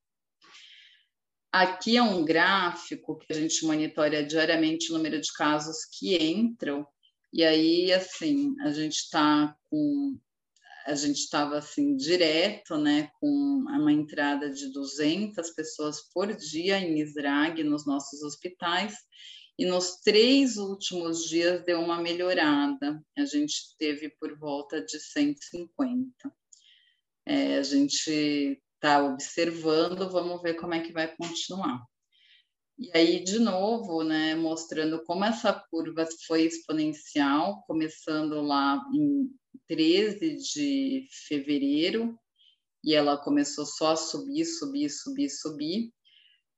Aqui é um gráfico que a gente monitora diariamente o número de casos que entram, e aí, assim, a gente está com. A gente estava assim direto, né, com uma entrada de 200 pessoas por dia em Israg nos nossos hospitais, e nos três últimos dias deu uma melhorada. A gente teve por volta de 150. É, a gente está observando, vamos ver como é que vai continuar. E aí, de novo, né, mostrando como essa curva foi exponencial, começando lá em 13 de fevereiro, e ela começou só a subir, subir, subir, subir.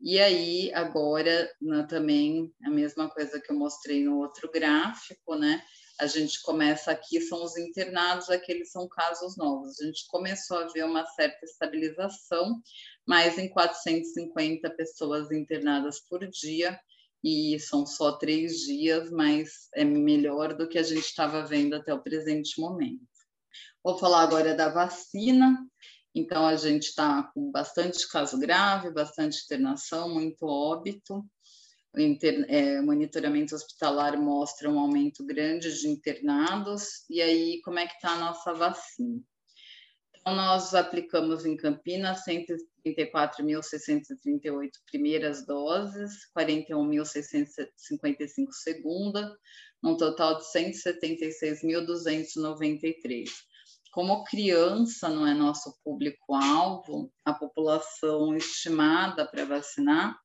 E aí, agora, né, também a mesma coisa que eu mostrei no outro gráfico, né? a gente começa aqui, são os internados, aqueles são casos novos. A gente começou a ver uma certa estabilização, mais em 450 pessoas internadas por dia, e são só três dias, mas é melhor do que a gente estava vendo até o presente momento. Vou falar agora da vacina. Então, a gente está com bastante caso grave, bastante internação, muito óbito o inter, é, monitoramento hospitalar mostra um aumento grande de internados, e aí como é que está a nossa vacina? Então, nós aplicamos em Campinas 134.638 primeiras doses, 41.655 segunda, num total de 176.293. Como criança não é nosso público-alvo, a população estimada para vacinar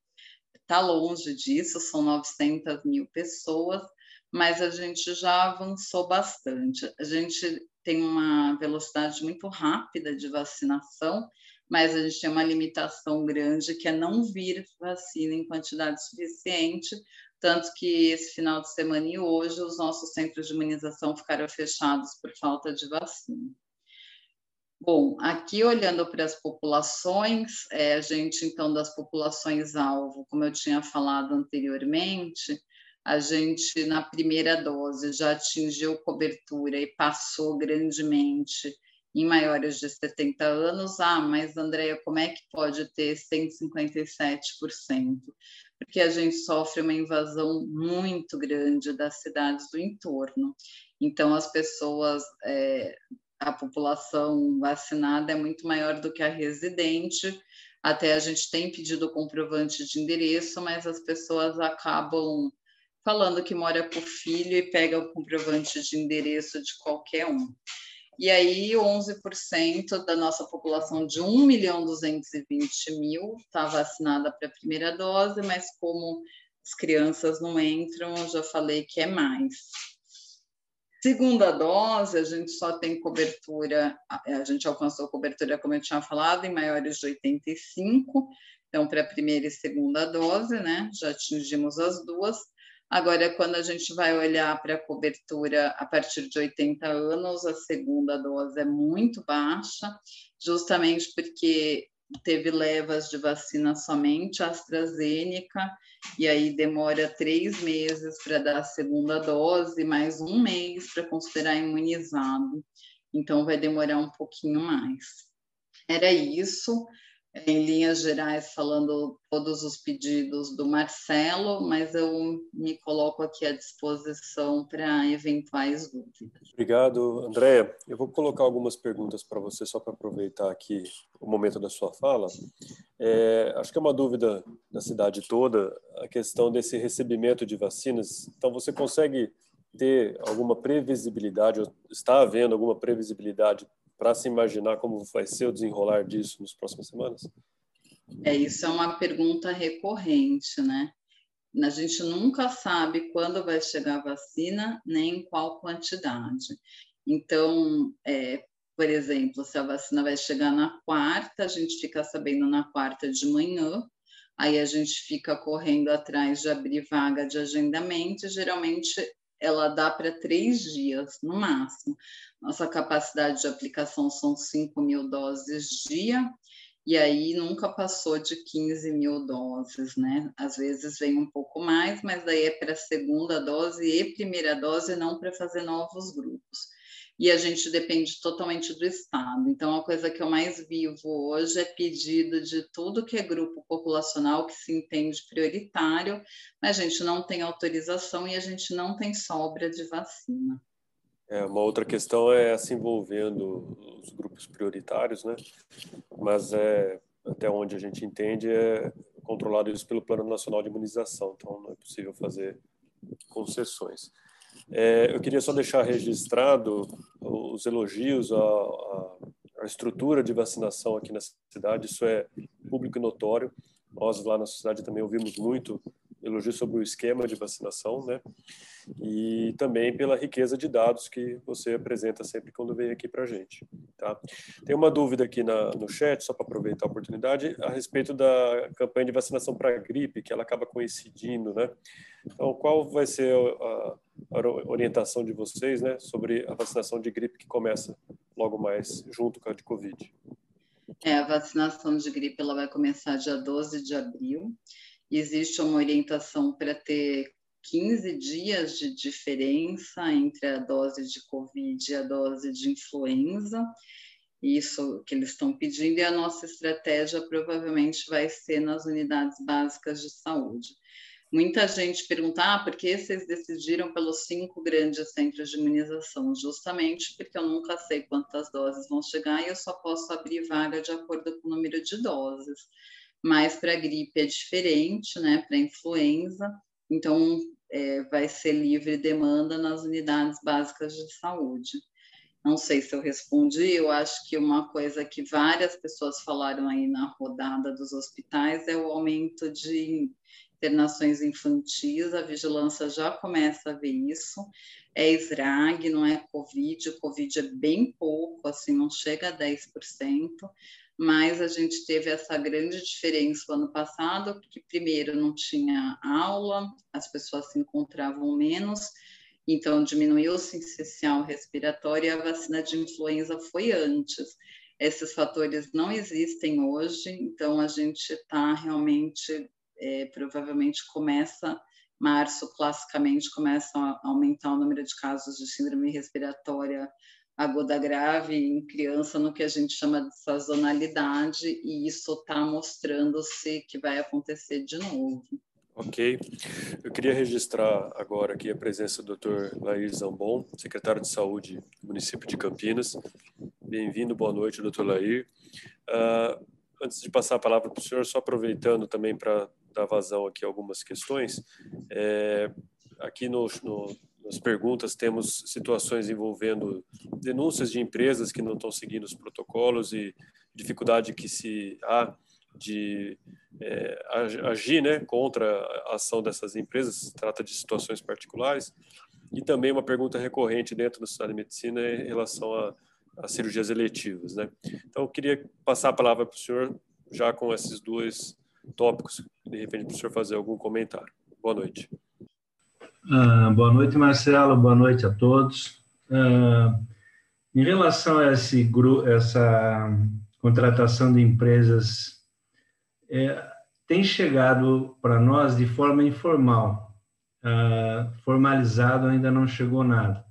está longe disso, são 900 mil pessoas, mas a gente já avançou bastante. A gente tem uma velocidade muito rápida de vacinação, mas a gente tem uma limitação grande que é não vir vacina em quantidade suficiente, tanto que esse final de semana e hoje os nossos centros de imunização ficaram fechados por falta de vacina. Bom, aqui olhando para as populações, é, a gente então das populações-alvo, como eu tinha falado anteriormente, a gente na primeira dose já atingiu cobertura e passou grandemente em maiores de 70 anos. Ah, mas Andréia, como é que pode ter 157%? Porque a gente sofre uma invasão muito grande das cidades do entorno. Então, as pessoas é, a população vacinada é muito maior do que a residente. Até a gente tem pedido comprovante de endereço, mas as pessoas acabam falando que mora com o filho e pega o comprovante de endereço de qualquer um. E aí, 11% da nossa população de 1 milhão 220 mil está vacinada para a primeira dose, mas como as crianças não entram, eu já falei que é mais. Segunda dose, a gente só tem cobertura, a gente alcançou cobertura, como eu tinha falado, em maiores de 85, então para a primeira e segunda dose, né, já atingimos as duas. Agora, quando a gente vai olhar para a cobertura a partir de 80 anos, a segunda dose é muito baixa, justamente porque teve levas de vacina somente AstraZeneca, e aí demora três meses para dar a segunda dose, mais um mês para considerar imunizado. Então, vai demorar um pouquinho mais. Era isso em linhas gerais, falando todos os pedidos do Marcelo, mas eu me coloco aqui à disposição para eventuais dúvidas. Obrigado, Andréia. Eu vou colocar algumas perguntas para você, só para aproveitar aqui o momento da sua fala. É, acho que é uma dúvida da cidade toda a questão desse recebimento de vacinas. Então, você consegue ter alguma previsibilidade, ou está havendo alguma previsibilidade para se imaginar como vai ser o desenrolar disso nas próximas semanas? É, isso é uma pergunta recorrente, né? A gente nunca sabe quando vai chegar a vacina, nem em qual quantidade. Então, é, por exemplo, se a vacina vai chegar na quarta, a gente fica sabendo na quarta de manhã, aí a gente fica correndo atrás de abrir vaga de agendamento, e geralmente ela dá para três dias, no máximo. Nossa capacidade de aplicação são 5 mil doses dia, e aí nunca passou de 15 mil doses, né? Às vezes vem um pouco mais, mas daí é para segunda dose e primeira dose, não para fazer novos grupos. E a gente depende totalmente do Estado. Então, a coisa que eu mais vivo hoje é pedido de tudo que é grupo populacional que se entende prioritário, mas a gente não tem autorização e a gente não tem sobra de vacina. É, uma outra questão é se envolvendo os grupos prioritários, né? Mas é, até onde a gente entende é controlado isso pelo Plano Nacional de Imunização, então não é possível fazer concessões. É, eu queria só deixar registrado os elogios à, à, estrutura de vacinação aqui na cidade, isso é público e notório. Nós lá na cidade também ouvimos muito elogios sobre o esquema de vacinação, né? E também pela riqueza de dados que você apresenta sempre quando vem aqui para a gente, tá? Tem uma dúvida aqui na, no chat, só para aproveitar a oportunidade, a respeito da campanha de vacinação para gripe, que ela acaba coincidindo, né? Então, qual vai ser a, a orientação de vocês, né, sobre a vacinação de gripe que começa logo mais junto com a de Covid? É, a vacinação de gripe ela vai começar dia 12 de abril existe uma orientação para ter 15 dias de diferença entre a dose de Covid e a dose de influenza. Isso que eles estão pedindo, e a nossa estratégia provavelmente vai ser nas unidades básicas de saúde. Muita gente pergunta, ah, por que vocês decidiram pelos cinco grandes centros de imunização? Justamente porque eu nunca sei quantas doses vão chegar e eu só posso abrir vaga de acordo com o número de doses mas para gripe é diferente, né? Para influenza, então é, vai ser livre demanda nas unidades básicas de saúde. Não sei se eu respondi, eu acho que uma coisa que várias pessoas falaram aí na rodada dos hospitais é o aumento de internações infantis, a vigilância já começa a ver isso, é SRAG, não é COVID, o COVID é bem pouco, assim, não chega a 10%, mas a gente teve essa grande diferença no ano passado, porque primeiro não tinha aula, as pessoas se encontravam menos, então diminuiu o sincicial respiratório e a vacina de influenza foi antes. Esses fatores não existem hoje, então a gente está realmente, é, provavelmente começa, março classicamente começa a aumentar o número de casos de síndrome respiratória aguda grave em criança no que a gente chama de sazonalidade, e isso está mostrando-se que vai acontecer de novo. Ok. Eu queria registrar agora aqui a presença do Dr. Lair Zambon, secretário de Saúde do município de Campinas. Bem-vindo, boa noite, Dr. Lair. Uh, antes de passar a palavra para o senhor, só aproveitando também para dar vazão aqui algumas questões, é, aqui no, no nas perguntas temos situações envolvendo denúncias de empresas que não estão seguindo os protocolos e dificuldade que se há de é, agir né, contra a ação dessas empresas, se trata de situações particulares. E também uma pergunta recorrente dentro da Cidade de Medicina em relação a, a cirurgias eletivas. Né? Então, eu queria passar a palavra para o senhor já com esses dois tópicos, de repente, para o senhor fazer algum comentário. Boa noite. Ah, boa noite, Marcelo. Boa noite a todos. Ah, em relação a esse essa contratação de empresas, é, tem chegado para nós de forma informal. Ah, formalizado ainda não chegou nada.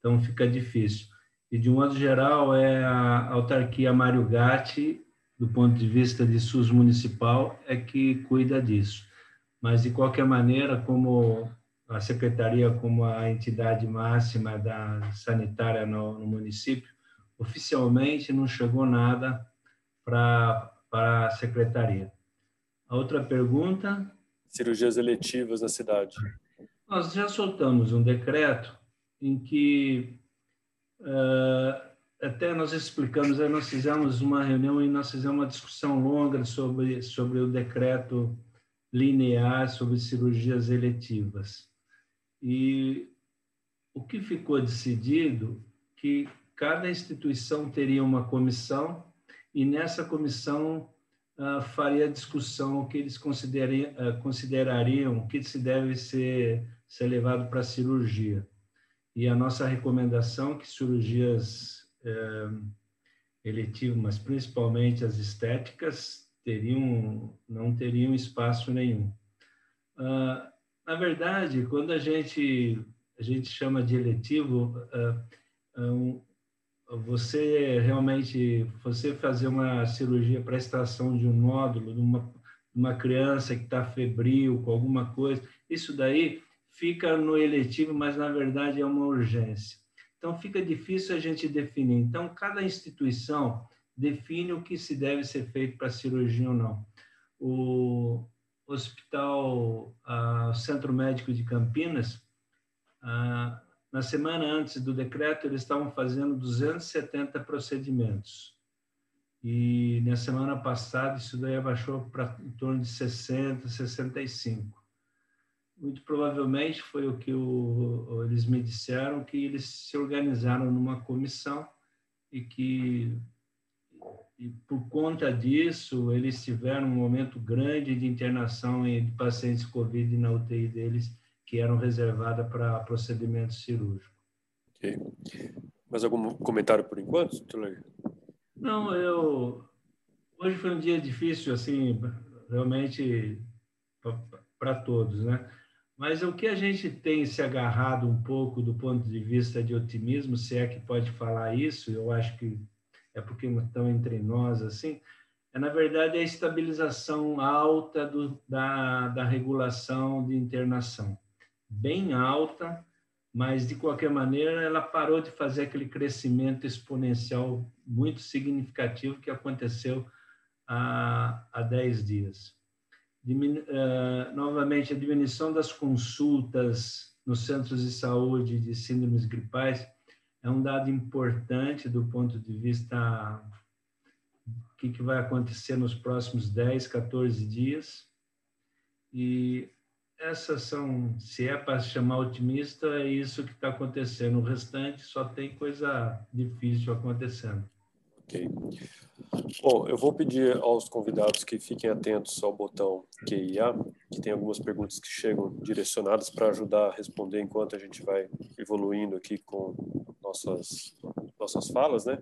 Então fica difícil. E de um modo geral é a autarquia Mário Gatti, do ponto de vista de SUS municipal, é que cuida disso. Mas de qualquer maneira, como a secretaria como a entidade máxima da sanitária no, no município, oficialmente não chegou nada para a secretaria. A outra pergunta? Cirurgias eletivas na cidade. Nós já soltamos um decreto em que uh, até nós explicamos, aí nós fizemos uma reunião e nós fizemos uma discussão longa sobre sobre o decreto linear sobre cirurgias eletivas. E o que ficou decidido que cada instituição teria uma comissão e nessa comissão uh, faria discussão o que eles considerariam, uh, considerariam que se deve ser, ser levado para cirurgia. E a nossa recomendação é que cirurgias uh, eletivo, mas principalmente as estéticas, teriam, não teriam espaço nenhum. Uh, na verdade, quando a gente, a gente chama de eletivo, uh, um, você realmente, você fazer uma cirurgia para extração de um nódulo, de uma, uma criança que está febril com alguma coisa, isso daí fica no eletivo, mas na verdade é uma urgência. Então fica difícil a gente definir. Então cada instituição define o que se deve ser feito para cirurgia ou não. O Hospital uh, Centro Médico de Campinas, uh, na semana antes do decreto, eles estavam fazendo 270 procedimentos. E na semana passada, isso daí abaixou para em torno de 60, 65 muito provavelmente foi o que o, eles me disseram, que eles se organizaram numa comissão e que, e por conta disso, eles tiveram um momento grande de internação de pacientes COVID na UTI deles, que eram reservadas para procedimento cirúrgico. Ok. Mais algum comentário por enquanto, Não, eu... Hoje foi um dia difícil, assim, realmente para todos, né? Mas o que a gente tem se agarrado um pouco do ponto de vista de otimismo, se é que pode falar isso, eu acho que é porque estão entre nós assim, é na verdade a estabilização alta do, da, da regulação de internação. Bem alta, mas de qualquer maneira ela parou de fazer aquele crescimento exponencial muito significativo que aconteceu há, há 10 dias uh, novamente, a diminuição das consultas nos centros de saúde de síndromes gripais é um dado importante do ponto de vista o que, que vai acontecer nos próximos 10, 14 dias. E essas são, se é para chamar otimista, é isso que está acontecendo. O restante só tem coisa difícil acontecendo. Ok. Bom, eu vou pedir aos convidados que fiquem atentos ao botão QIA, que tem algumas perguntas que chegam direcionadas para ajudar a responder enquanto a gente vai evoluindo aqui com nossas, nossas falas, né?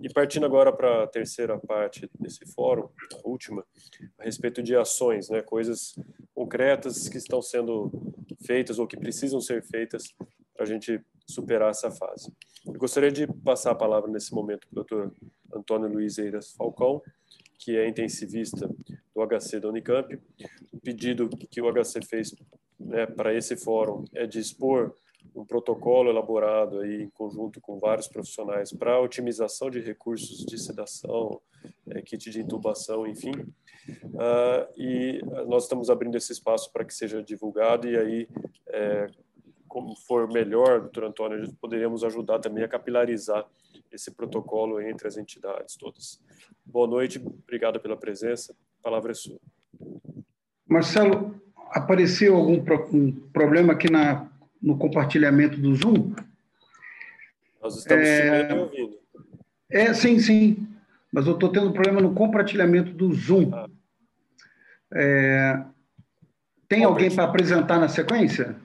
E partindo agora para a terceira parte desse fórum, a última, a respeito de ações, né? Coisas concretas que estão sendo feitas ou que precisam ser feitas para a gente superar essa fase. Eu gostaria de passar a palavra nesse momento para o doutor Antônio Luiz Eiras Falcão, que é intensivista do HC da Unicamp. O pedido que o HC fez né, para esse fórum é de expor um protocolo elaborado aí em conjunto com vários profissionais para otimização de recursos de sedação, é, kit de intubação, enfim. Uh, e nós estamos abrindo esse espaço para que seja divulgado e aí é, como for melhor, doutor Antônio, poderíamos ajudar também a capilarizar esse protocolo entre as entidades todas. Boa noite, obrigado pela presença. A palavra é sua. Marcelo, apareceu algum pro, um problema aqui na, no compartilhamento do Zoom? Nós estamos é, ouvindo. É, sim, sim. Mas eu estou tendo problema no compartilhamento do Zoom. Ah. É, tem Albert. alguém para apresentar na sequência?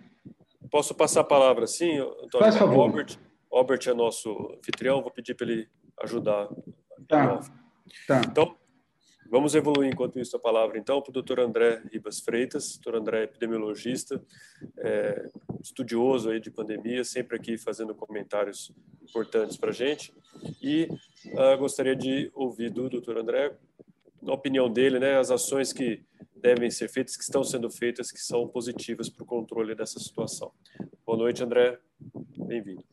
Posso passar a palavra, sim, Antônio? Faz favor. Albert, Albert é nosso anfitrião, vou pedir para ele ajudar. Tá. tá. Então, vamos evoluir enquanto isso a palavra, então, para o doutor André Ribas Freitas. Doutor André é epidemiologista, é, estudioso aí de pandemia, sempre aqui fazendo comentários importantes para a gente. E uh, gostaria de ouvir do doutor André, na opinião dele, né, as ações que devem ser feitas, que estão sendo feitas, que são positivas para o controle dessa situação. Boa noite, André. Bem-vindo.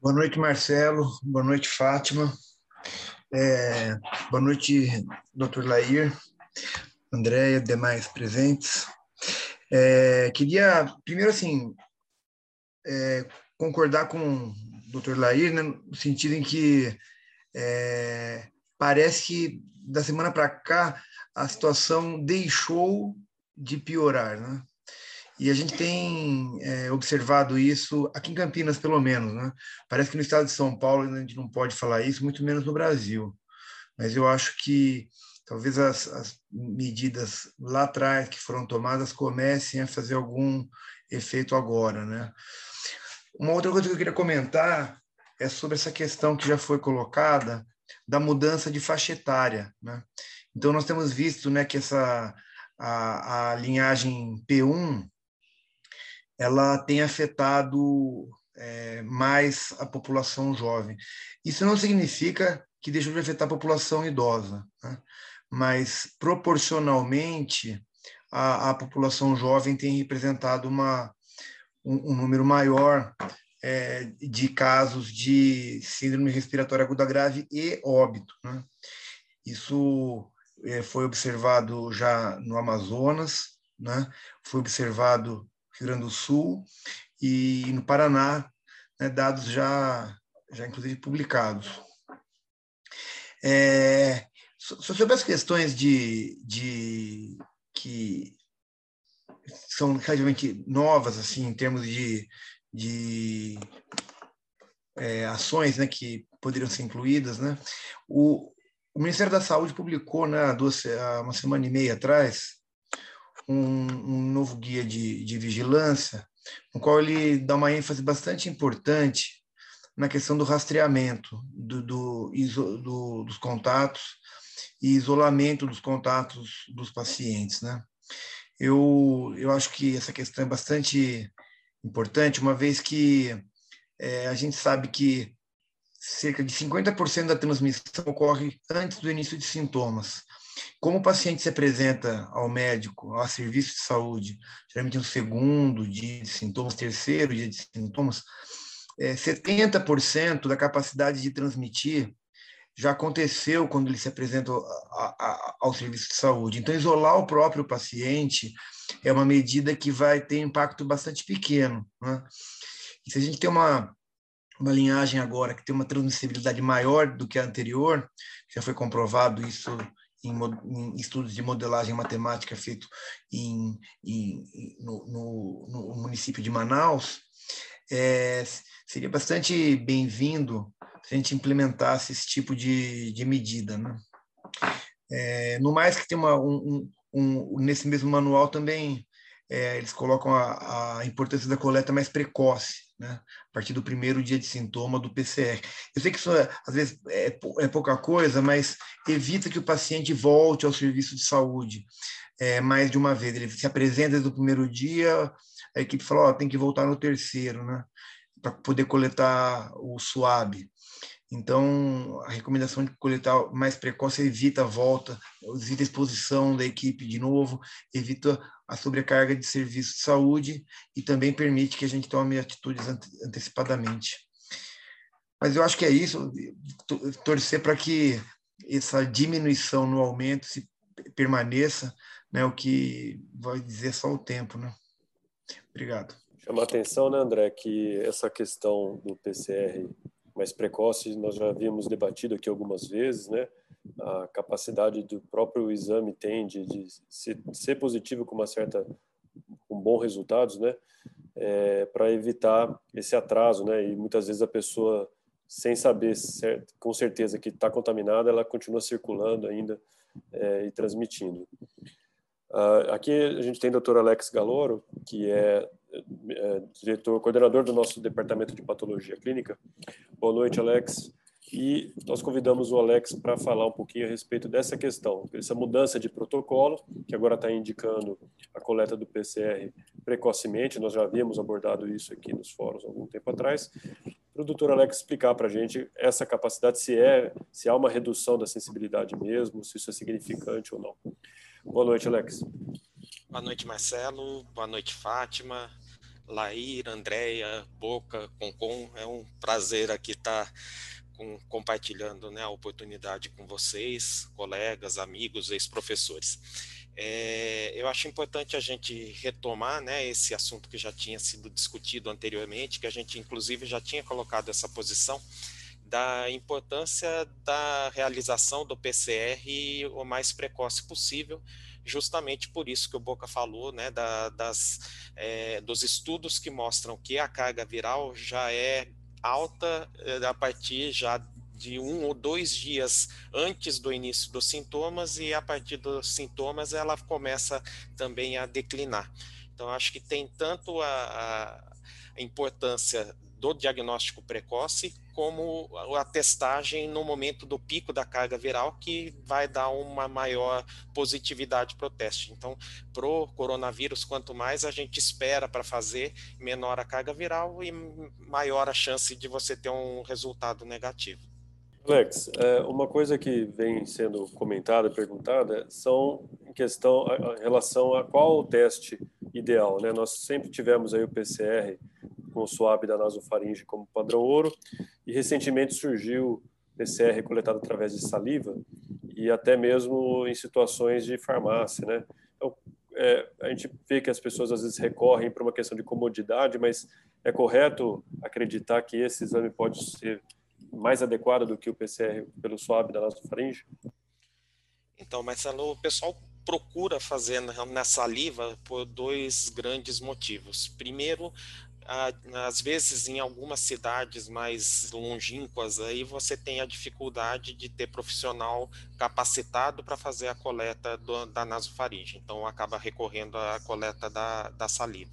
Boa noite, Marcelo. Boa noite, Fátima. É, boa noite, doutor Lair, Andréia, demais presentes. É, queria, primeiro, assim, é, concordar com o doutor Lair, né, no sentido em que é, parece que da semana para cá a situação deixou de piorar, né? E a gente tem é, observado isso aqui em Campinas, pelo menos, né? Parece que no estado de São Paulo a gente não pode falar isso, muito menos no Brasil. Mas eu acho que talvez as, as medidas lá atrás que foram tomadas comecem a fazer algum efeito agora, né? Uma outra coisa que eu queria comentar é sobre essa questão que já foi colocada da mudança de faixa etária. Né? Então, nós temos visto né, que essa, a, a linhagem P1 ela tem afetado é, mais a população jovem. Isso não significa que deixou de afetar a população idosa, né? mas proporcionalmente a, a, população jovem tem representado uma, um, um número maior é, de casos de síndrome respiratória aguda grave e óbito. Né? Isso é, foi observado já no Amazonas, né? foi observado Rio Grande do Sul e no Paraná, né, dados já, já inclusive publicados. É, sobre as questões de, de que são relativamente novas assim em termos de, de é, ações né, que poderiam ser incluídas, né? O, o Ministério da Saúde publicou, né, duas, uma semana e meia atrás, um, um novo guia de, de vigilância no qual ele dá uma ênfase bastante importante na questão do rastreamento do, do, do, dos contatos e isolamento dos contatos dos pacientes, né? Eu, eu acho que essa questão é bastante importante, uma vez que é, a gente sabe que cerca de 50% da transmissão ocorre antes do início de sintomas. Como o paciente se apresenta ao médico, ao serviço de saúde, geralmente no segundo dia de sintomas, terceiro dia de sintomas, é, 70% da capacidade de transmitir já aconteceu quando ele se apresenta ao serviço de saúde. Então, isolar o próprio paciente é uma medida que vai ter impacto bastante pequeno. Né? Se a gente tem uma, uma linhagem agora que tem uma transmissibilidade maior do que a anterior, já foi comprovado isso em, em, estudos de modelagem matemática feito em, em no, no, no, município de Manaus, é, seria bastante bem-vindo se a gente implementasse esse tipo de, de medida. Né? É, no mais que tem uma, um, um, nesse mesmo manual também é, eles colocam a, a importância da coleta mais precoce, né? a partir do primeiro dia de sintoma do PCR. Eu sei que isso é, às vezes é, é, pouca coisa, mas evita que o paciente volte ao serviço de saúde é, mais de uma vez. Ele se apresenta desde o primeiro dia, a equipe fala, oh, tem que voltar no terceiro, né? para poder coletar o SUAB. Então, a recomendação de coletar mais precoce evita a volta, evita a exposição da equipe de novo, evita a sobrecarga de serviço de saúde e também permite que a gente tome atitudes antecipadamente. Mas eu acho que é isso, torcer para que essa diminuição no aumento se permaneça, né, o que vai dizer só o tempo, né? Obrigado. Chama a atenção, né, André, que essa questão do PCR mais precoce, nós já havíamos debatido aqui algumas vezes, né? A capacidade do próprio exame tem de, de ser, ser, positivo com uma certa, com bons resultados, né? É, para evitar esse atraso, né? E muitas vezes a pessoa, sem saber certo, com certeza que está contaminada, ela continua circulando ainda é, e transmitindo. Uh, aqui a gente tem o Dr. Alex Galoro, que é é, diretor, coordenador do nosso departamento de patologia clínica. Boa noite, Alex. E nós convidamos o Alex para falar um pouquinho a respeito dessa questão, essa mudança de protocolo, que agora está indicando a coleta do PCR precocemente. Nós já havíamos abordado isso aqui nos fóruns algum tempo atrás. Para o doutor Alex explicar para a gente essa capacidade, se é, se há uma redução da sensibilidade mesmo, se isso é significante ou não. Boa noite, Alex. Boa noite, Marcelo. Boa noite, Fátima. Laíra, Andréia, Boca, Concon. É um prazer aqui estar com, compartilhando né, a oportunidade com vocês, colegas, amigos, ex-professores. É, eu acho importante a gente retomar né, esse assunto que já tinha sido discutido anteriormente, que a gente inclusive já tinha colocado essa posição da importância da realização do PCR o mais precoce possível, justamente por isso que o Boca falou, né, da, das, é, dos estudos que mostram que a carga viral já é alta é, a partir já de um ou dois dias antes do início dos sintomas e a partir dos sintomas ela começa também a declinar. Então acho que tem tanto a, a importância do diagnóstico precoce, como a testagem no momento do pico da carga viral, que vai dar uma maior positividade para o teste. Então, para o coronavírus, quanto mais a gente espera para fazer, menor a carga viral e maior a chance de você ter um resultado negativo. Alex, é, uma coisa que vem sendo comentada, perguntada, são em questão, em relação a qual o teste ideal, né? Nós sempre tivemos aí o PCR com o swab da nasofaringe como padrão ouro e recentemente surgiu PCR coletado através de saliva e até mesmo em situações de farmácia, né? Então, é, a gente vê que as pessoas às vezes recorrem para uma questão de comodidade, mas é correto acreditar que esse exame pode ser mais adequada do que o PCR pelo swab da nasofaringe? Então, Marcelo, o pessoal procura fazer na saliva por dois grandes motivos. Primeiro, às vezes em algumas cidades mais longínquas aí você tem a dificuldade de ter profissional capacitado para fazer a coleta do, da nasofaringe, então acaba recorrendo à coleta da, da saliva.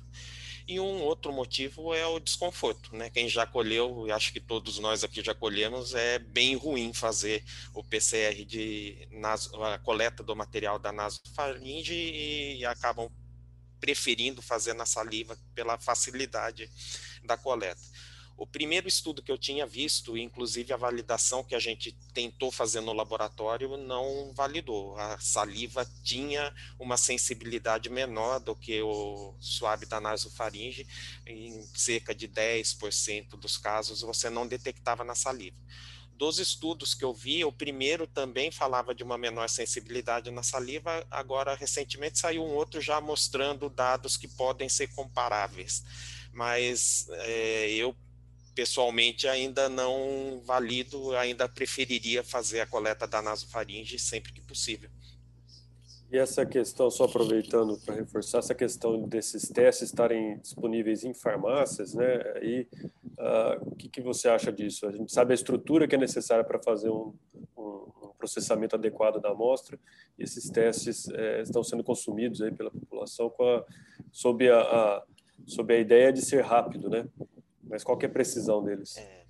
E um outro motivo é o desconforto, né? Quem já colheu, e acho que todos nós aqui já colhemos, é bem ruim fazer o PCR de naso, a coleta do material da nasofaringe e acabam preferindo fazer na saliva pela facilidade da coleta. O primeiro estudo que eu tinha visto, inclusive a validação que a gente tentou fazer no laboratório, não validou. A saliva tinha uma sensibilidade menor do que o suave da nasofaringe, em cerca de 10% dos casos você não detectava na saliva dos estudos que eu vi, o primeiro também falava de uma menor sensibilidade na saliva, agora recentemente saiu um outro já mostrando dados que podem ser comparáveis. Mas é, eu pessoalmente ainda não valido, ainda preferiria fazer a coleta da nasofaringe sempre que possível. E essa questão, só aproveitando para reforçar, essa questão desses testes estarem disponíveis em farmácias, né? E uh, o que, que, você acha disso? A gente sabe a estrutura que é necessária para fazer um, um, processamento adequado da amostra. E esses testes é, estão sendo consumidos aí pela população a, sob, a, a, sob a ideia de ser rápido, né? Mas qual que é a precisão deles? É.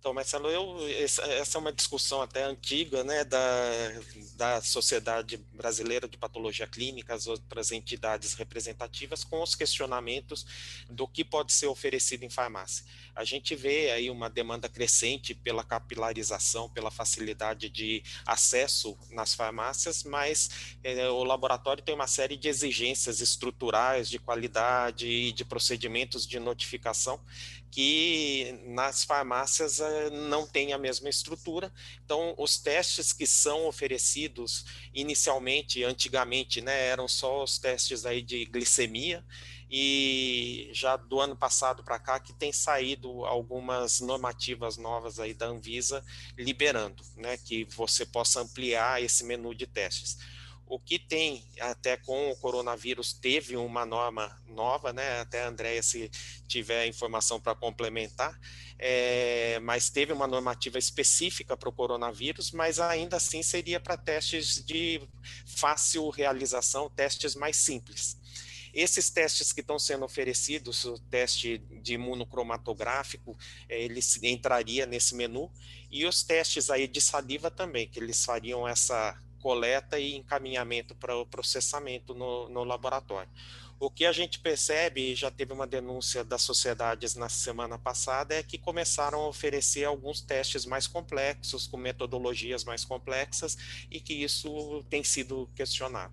Então, Marcelo, eu, essa, é uma discussão até antiga, né, da, da Sociedade Brasileira de Patologia Clínica, as outras entidades representativas, com os questionamentos do que pode ser oferecido em farmácia. A gente vê aí uma demanda crescente pela capilarização, pela facilidade de acesso nas farmácias, mas é, o laboratório tem uma série de exigências estruturais, de qualidade e de procedimentos de notificação que nas farmácias eh, não tem a mesma estrutura. Então, os testes que são oferecidos inicialmente, antigamente, né, eram só os testes aí de glicemia e já do ano passado para cá que tem saído algumas normativas novas aí da Anvisa liberando, né, que você possa ampliar esse menu de testes. O que tem, até com o coronavírus, teve uma norma nova, né? Até a Andréia, se tiver informação para complementar, é, mas teve uma normativa específica para o coronavírus, mas ainda assim seria para testes de fácil realização, testes mais simples. Esses testes que estão sendo oferecidos, o teste de imunocromatográfico, é, ele entraria nesse menu, e os testes aí de saliva também, que eles fariam essa coleta e encaminhamento para o processamento no, no laboratório. O que a gente percebe, e já teve uma denúncia das sociedades na semana passada, é que começaram a oferecer alguns testes mais complexos, com metodologias mais complexas, e que isso tem sido questionado.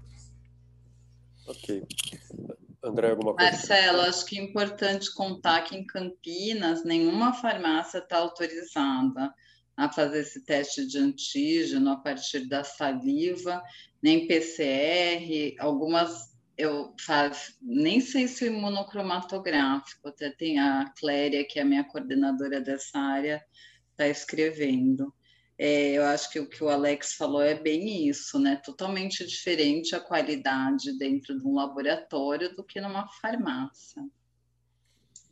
Ok. André, alguma coisa? Marcelo, acho que é importante contar que em Campinas nenhuma farmácia está autorizada a fazer esse teste de antígeno a partir da saliva, nem PCR, algumas eu faço, nem sei se o imunocromatográfico, até tem a Cléria, que é a minha coordenadora dessa área, está escrevendo. É, eu acho que o que o Alex falou é bem isso, né? Totalmente diferente a qualidade dentro de um laboratório do que numa farmácia.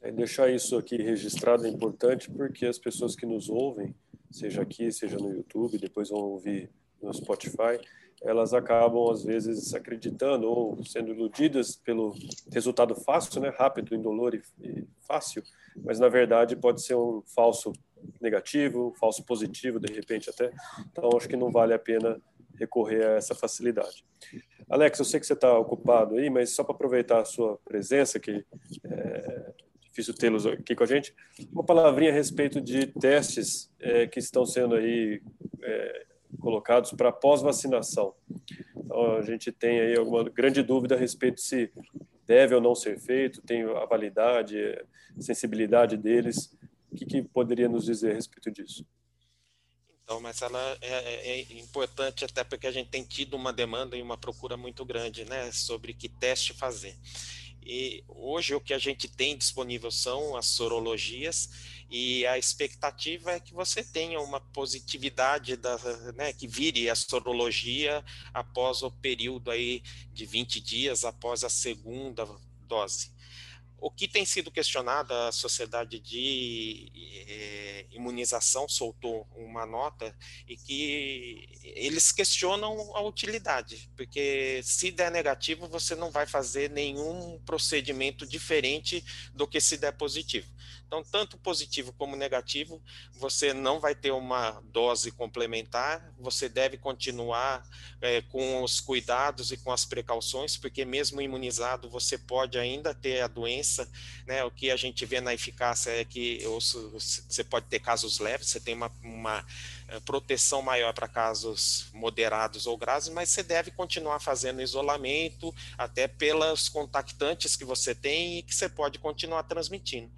É, deixar isso aqui registrado é importante porque as pessoas que nos ouvem seja aqui, seja no YouTube, depois vão ouvir no Spotify, elas acabam, às vezes, acreditando ou sendo iludidas pelo resultado fácil, né? rápido, indolor e, e fácil, mas, na verdade, pode ser um falso negativo, um falso positivo, de repente até. Então, acho que não vale a pena recorrer a essa facilidade. Alex, eu sei que você está ocupado aí, mas só para aproveitar a sua presença, que é difícil tê-los aqui com a gente, uma palavrinha a respeito de testes é, que estão sendo aí é, colocados para pós-vacinação. Então, a gente tem aí alguma grande dúvida a respeito se deve ou não ser feito, tem a validade, a sensibilidade deles. O que, que poderia nos dizer a respeito disso? Então, mas ela é, é, é, importante até porque a gente tem tido uma demanda e uma procura muito grande, né, sobre que teste fazer. E hoje o que a gente tem disponível são as sorologias e a expectativa é que você tenha uma positividade da, né, que vire a sorologia após o período aí de 20 dias após a segunda dose. O que tem sido questionado, a Sociedade de eh, Imunização soltou uma nota e que eles questionam a utilidade, porque se der negativo, você não vai fazer nenhum procedimento diferente do que se der positivo. Então, tanto positivo como negativo, você não vai ter uma dose complementar, você deve continuar é, com os cuidados e com as precauções, porque mesmo imunizado, você pode ainda ter a doença, né? O que a gente vê na eficácia é que você pode ter casos leves, você tem uma, uma eh, proteção maior para casos moderados ou graves, mas você deve continuar fazendo isolamento, até pelas contactantes que você tem e que você pode continuar transmitindo.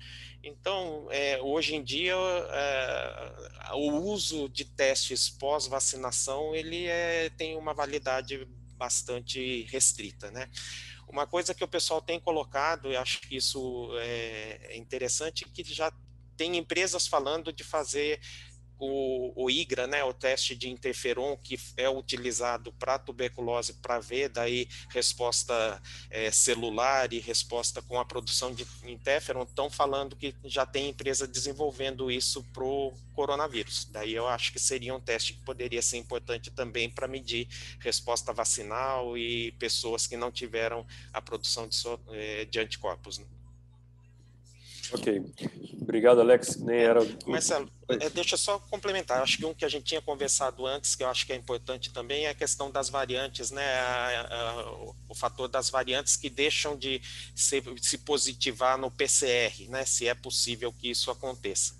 Então, é, hoje em dia, é, o uso de testes pós-vacinação ele é, tem uma validade bastante restrita, né? Uma coisa que o pessoal tem colocado, e acho que isso é interessante, que já tem empresas falando de fazer o, o IGRA, né, o teste de interferon, que é utilizado para tuberculose, para ver daí resposta é, celular e resposta com a produção de interferon, estão falando que já tem empresa desenvolvendo isso para o coronavírus. Daí eu acho que seria um teste que poderia ser importante também para medir resposta vacinal e pessoas que não tiveram a produção de, é, de anticorpos. Né? Ok. Obrigado, Alex. Nem era. Marcelo, é, deixa eu só complementar. Acho que um que a gente tinha conversado antes, que eu acho que é importante também, é a questão das variantes, né? A, a, o fator das variantes que deixam de se, se positivar no PCR, né? Se é possível que isso aconteça.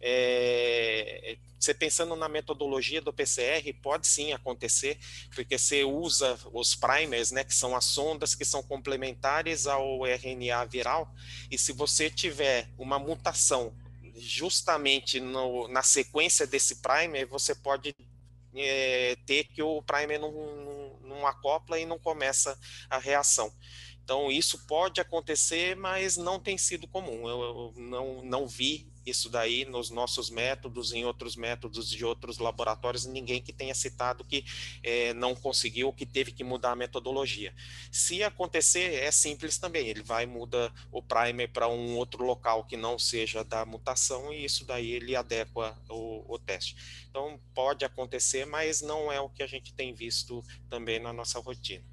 É, você pensando na metodologia do PCR, pode sim acontecer, porque você usa os primers, né, que são as sondas que são complementares ao RNA viral, e se você tiver uma mutação justamente no, na sequência desse primer, você pode é, ter que o primer não, não, não acopla e não começa a reação. Então, isso pode acontecer, mas não tem sido comum. Eu, eu não, não vi isso daí nos nossos métodos, em outros métodos de outros laboratórios, ninguém que tenha citado que é, não conseguiu, que teve que mudar a metodologia. Se acontecer, é simples também, ele vai muda o primer para um outro local que não seja da mutação e isso daí ele adequa o, o teste. Então pode acontecer, mas não é o que a gente tem visto também na nossa rotina.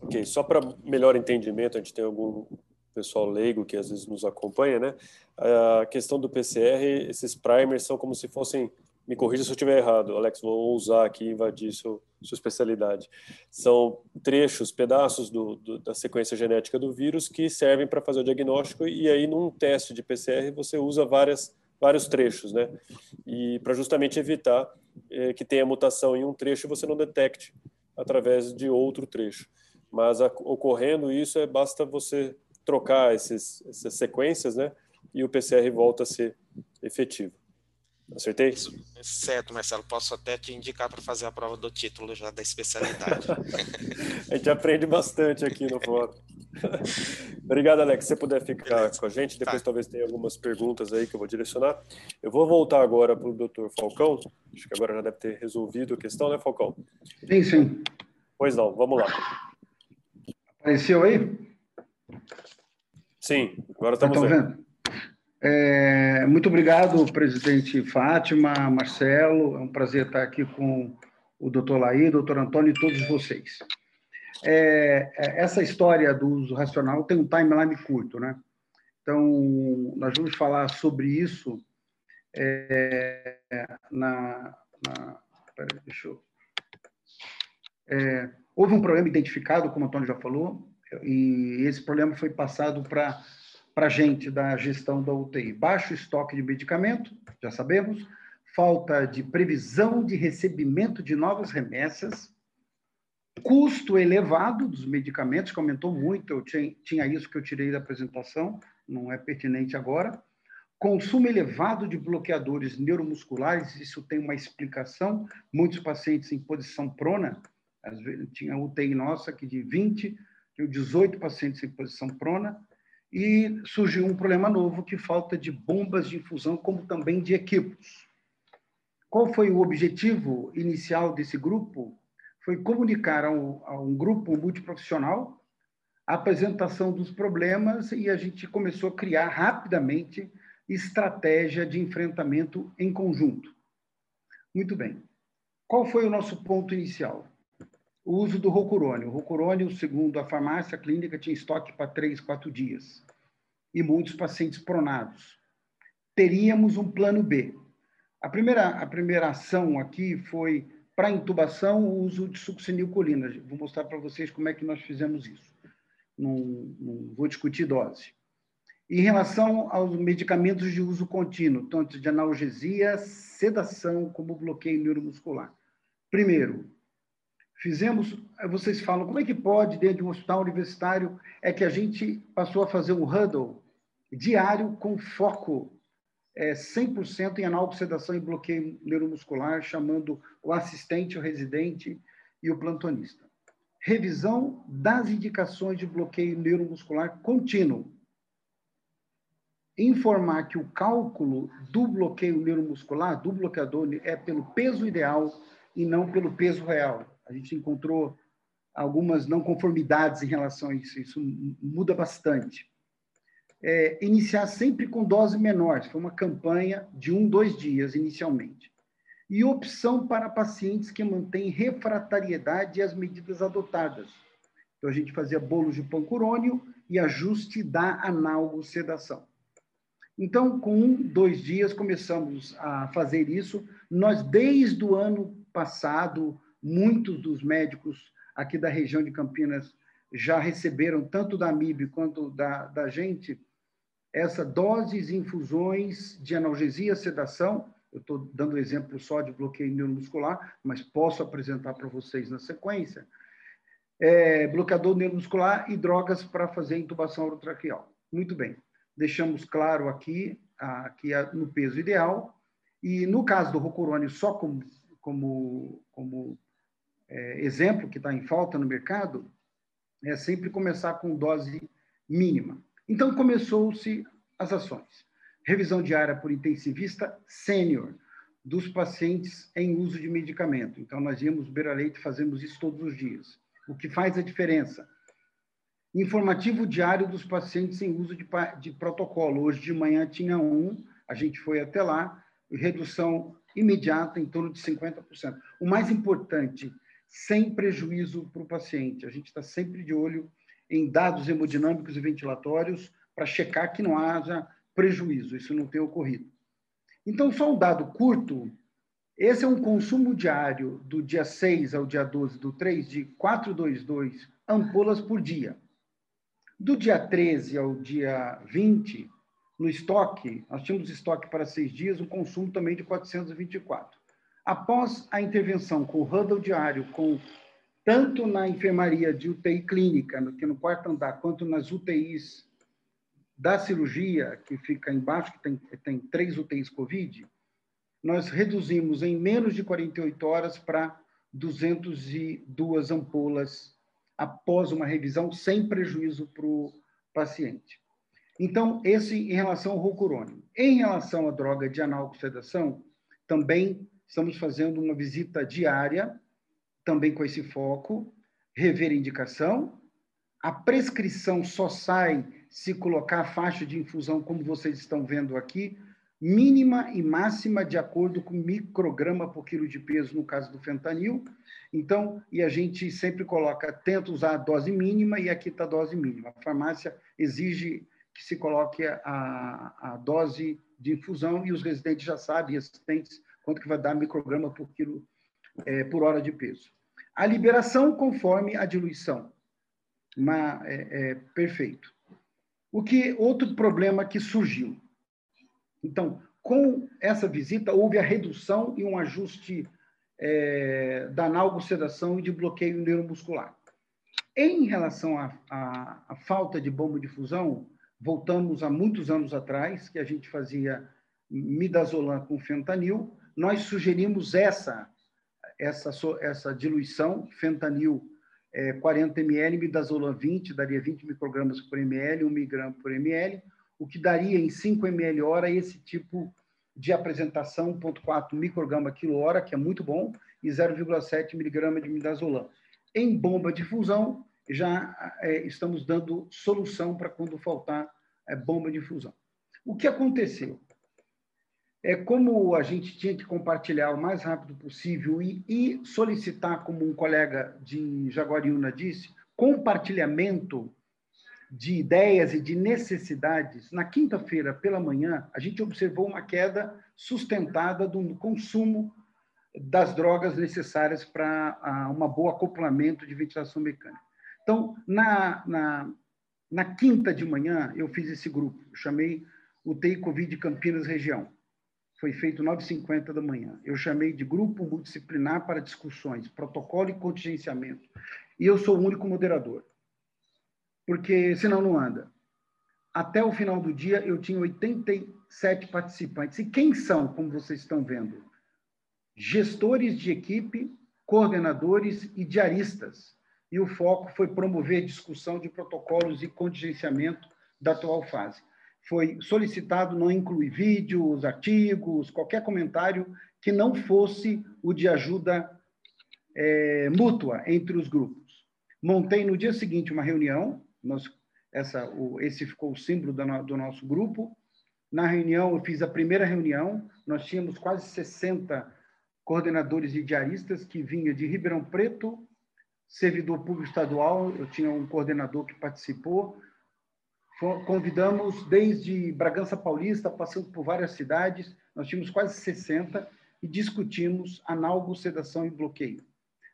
Ok, só para melhor entendimento, a gente tem algum pessoal leigo que às vezes nos acompanha, né? A questão do PCR, esses primers são como se fossem, me corrija se eu estiver errado, Alex, vou usar aqui invadir seu, sua especialidade. São trechos, pedaços do, do, da sequência genética do vírus que servem para fazer o diagnóstico e aí num teste de PCR você usa várias vários trechos, né? E para justamente evitar eh, que tenha mutação em um trecho você não detecte através de outro trecho. Mas a, ocorrendo isso, é, basta você trocar esses, essas sequências, né? E o PCR volta a ser efetivo. Acertei? Certo, Marcelo. Posso até te indicar para fazer a prova do título já da especialidade. a gente aprende bastante aqui no fórum. Obrigado, Alex. Se você puder ficar Beleza. com a gente, depois tá. talvez tenha algumas perguntas aí que eu vou direcionar. Eu vou voltar agora para o doutor Falcão. Acho que agora já deve ter resolvido a questão, né, Falcão? Sim, sim. Pois não, vamos lá. Apareceu aí? Sim, agora estamos vendo? É, muito obrigado, presidente Fátima, Marcelo. É um prazer estar aqui com o doutor Laí, doutor Antônio e todos vocês. É, é, essa história do uso racional tem um timeline curto, né? Então, nós vamos falar sobre isso é, na, na. Peraí, deixa eu. É, houve um problema identificado, como o Antônio já falou, e esse problema foi passado para a gente da gestão da UTI. Baixo estoque de medicamento, já sabemos, falta de previsão de recebimento de novas remessas, custo elevado dos medicamentos, que aumentou muito, eu tinha, tinha isso que eu tirei da apresentação, não é pertinente agora, consumo elevado de bloqueadores neuromusculares, isso tem uma explicação, muitos pacientes em posição prona, vezes, tinha UTI nossa que de 20, tinha 18 pacientes em posição prona, e surgiu um problema novo, que falta de bombas de infusão, como também de equipos. Qual foi o objetivo inicial desse grupo? Foi comunicar a um, a um grupo multiprofissional a apresentação dos problemas e a gente começou a criar rapidamente estratégia de enfrentamento em conjunto. Muito bem. Qual foi o nosso ponto inicial? O uso do Rocurônio. O Rocurônio, segundo a farmácia clínica, tinha estoque para três, quatro dias. E muitos pacientes pronados. Teríamos um plano B. A primeira, a primeira ação aqui foi, para intubação, o uso de succinilcolina. Vou mostrar para vocês como é que nós fizemos isso. Não, não vou discutir dose. Em relação aos medicamentos de uso contínuo, tanto de analgesia, sedação, como bloqueio neuromuscular. Primeiro, fizemos, vocês falam, como é que pode, dentro de um hospital universitário, é que a gente passou a fazer um huddle diário com foco é, 100% em analgosedação e bloqueio neuromuscular, chamando o assistente, o residente e o plantonista. Revisão das indicações de bloqueio neuromuscular contínuo. Informar que o cálculo do bloqueio neuromuscular, do bloqueador, é pelo peso ideal e não pelo peso real. A gente encontrou algumas não conformidades em relação a isso, isso muda bastante é, iniciar sempre com dose menor. Foi uma campanha de um, dois dias inicialmente. E opção para pacientes que mantêm refratariedade às medidas adotadas. Então, a gente fazia bolos de pancurônio e ajuste da analgosedação. Então, com um, dois dias, começamos a fazer isso. Nós, desde o ano passado, muitos dos médicos aqui da região de Campinas já receberam, tanto da MIB quanto da, da gente, essa doses e infusões de analgesia, sedação, eu estou dando exemplo só de bloqueio neuromuscular, mas posso apresentar para vocês na sequência, é, bloqueador neuromuscular e drogas para fazer intubação orotraqueal. Muito bem, deixamos claro aqui, aqui no peso ideal, e no caso do rocurônio, só como, como, como é, exemplo que está em falta no mercado, é sempre começar com dose mínima. Então, começou-se as ações. Revisão diária por intensivista sênior dos pacientes em uso de medicamento. Então, nós íamos beira-leite e fazemos isso todos os dias. O que faz a diferença? Informativo diário dos pacientes em uso de, de protocolo. Hoje de manhã tinha um, a gente foi até lá, redução imediata em torno de 50%. O mais importante, sem prejuízo para o paciente. A gente está sempre de olho em dados hemodinâmicos e ventilatórios para checar que não haja prejuízo, isso não tem ocorrido. Então, só um dado curto, esse é um consumo diário do dia 6 ao dia 12 do 3 de 422 ampolas por dia. Do dia 13 ao dia 20, no estoque, nós tínhamos estoque para seis dias, um consumo também de 424. Após a intervenção com o huddle diário, com tanto na enfermaria de UTI clínica, que no quarto andar, quanto nas UTIs da cirurgia, que fica embaixo, que tem, tem três UTIs COVID, nós reduzimos em menos de 48 horas para 202 ampolas após uma revisão, sem prejuízo para o paciente. Então, esse em relação ao rocurônio. Em relação à droga de analgosedação, também estamos fazendo uma visita diária também com esse foco, rever indicação. A prescrição só sai se colocar a faixa de infusão, como vocês estão vendo aqui, mínima e máxima de acordo com micrograma por quilo de peso no caso do fentanil. Então, e a gente sempre coloca, tenta usar a dose mínima e aqui está a dose mínima. A farmácia exige que se coloque a, a dose de infusão e os residentes já sabem, assistentes, quanto que vai dar micrograma por quilo é, por hora de peso. A liberação conforme a diluição. Uma, é, é, perfeito. O que outro problema que surgiu? Então, com essa visita houve a redução e um ajuste é, da analgosedação e de bloqueio neuromuscular. Em relação à falta de bomba de fusão, voltamos a muitos anos atrás, que a gente fazia midazolam com fentanil, nós sugerimos essa essa essa diluição, fentanil é, 40 ml, midazolam 20, daria 20 microgramas por ml, 1 miligrama por ml, o que daria em 5 ml hora esse tipo de apresentação, 1,4 micrograma quilo hora, que é muito bom, e 0,7 miligrama de midazolam. Em bomba de fusão, já é, estamos dando solução para quando faltar é, bomba de fusão. O que aconteceu? É como a gente tinha que compartilhar o mais rápido possível e, e solicitar, como um colega de Jaguariúna disse, compartilhamento de ideias e de necessidades. Na quinta-feira pela manhã, a gente observou uma queda sustentada do consumo das drogas necessárias para uh, uma boa acoplamento de ventilação mecânica. Então, na, na, na quinta de manhã, eu fiz esse grupo, chamei o TI Covid Campinas Região. Foi feito 9h50 da manhã. Eu chamei de grupo multidisciplinar para discussões, protocolo e contingenciamento. E eu sou o único moderador, porque senão não anda. Até o final do dia, eu tinha 87 participantes. E quem são, como vocês estão vendo? Gestores de equipe, coordenadores e diaristas e o foco foi promover discussão de protocolos e contingenciamento da atual fase. Foi solicitado não incluir vídeos, artigos, qualquer comentário que não fosse o de ajuda é, mútua entre os grupos. Montei no dia seguinte uma reunião, nós, essa, o, esse ficou o símbolo do, do nosso grupo. Na reunião, eu fiz a primeira reunião, nós tínhamos quase 60 coordenadores e diaristas que vinham de Ribeirão Preto, servidor público estadual, eu tinha um coordenador que participou. Convidamos desde Bragança Paulista, passando por várias cidades, nós tínhamos quase 60 e discutimos analgo, sedação e bloqueio.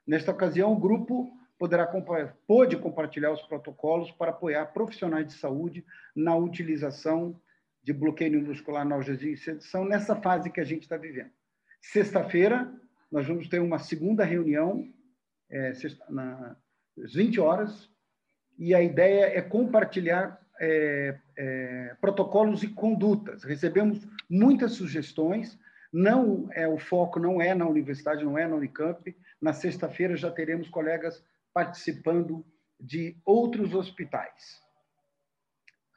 Nesta ocasião, o grupo poderá pode compartilhar os protocolos para apoiar profissionais de saúde na utilização de bloqueio muscular, analgesia e sedação nessa fase que a gente está vivendo. Sexta-feira, nós vamos ter uma segunda reunião é, na, às 20 horas, e a ideia é compartilhar é, é, protocolos e condutas. Recebemos muitas sugestões, não é o foco não é na universidade, não é na Unicamp. Na sexta-feira já teremos colegas participando de outros hospitais.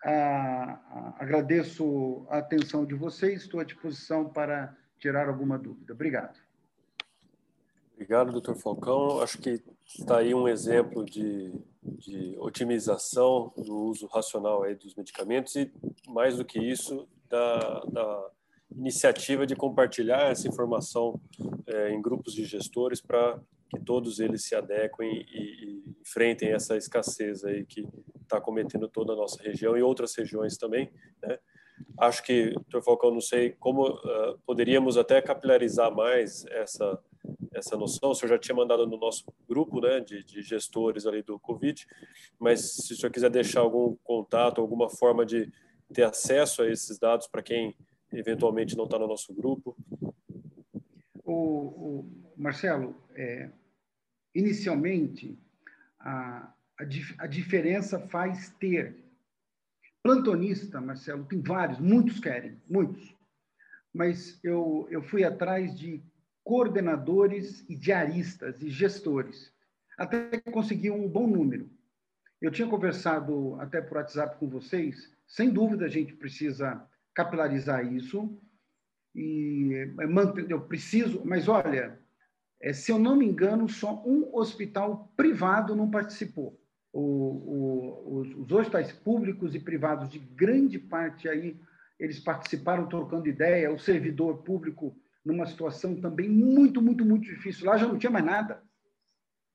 Ah, agradeço a atenção de vocês, estou à disposição para tirar alguma dúvida. Obrigado. Obrigado, doutor Falcão. Acho que está aí um exemplo de, de otimização do uso racional aí dos medicamentos e, mais do que isso, da, da iniciativa de compartilhar essa informação é, em grupos de gestores para que todos eles se adequem e, e enfrentem essa escassez aí que está cometendo toda a nossa região e outras regiões também, né? Acho que, doutor Falcão, não sei como uh, poderíamos até capilarizar mais essa essa noção. O senhor já tinha mandado no nosso grupo né, de, de, gestores ali do Covid, mas se o senhor quiser deixar algum contato, alguma forma de ter acesso a esses dados para quem eventualmente não está no nosso grupo. O, o Marcelo, é, inicialmente, a, a, a diferença faz ter. Plantonista, Marcelo, tem vários, muitos querem, muitos. Mas eu, eu fui atrás de coordenadores e diaristas e gestores, até conseguir um bom número. Eu tinha conversado até por WhatsApp com vocês, sem dúvida a gente precisa capilarizar isso e é, eu preciso, mas olha, é, se eu não me engano, só um hospital privado não participou. O, o, os, os hospitais públicos e privados de grande parte aí eles participaram trocando ideia, o servidor público numa situação também muito, muito, muito difícil. Lá já não tinha mais nada.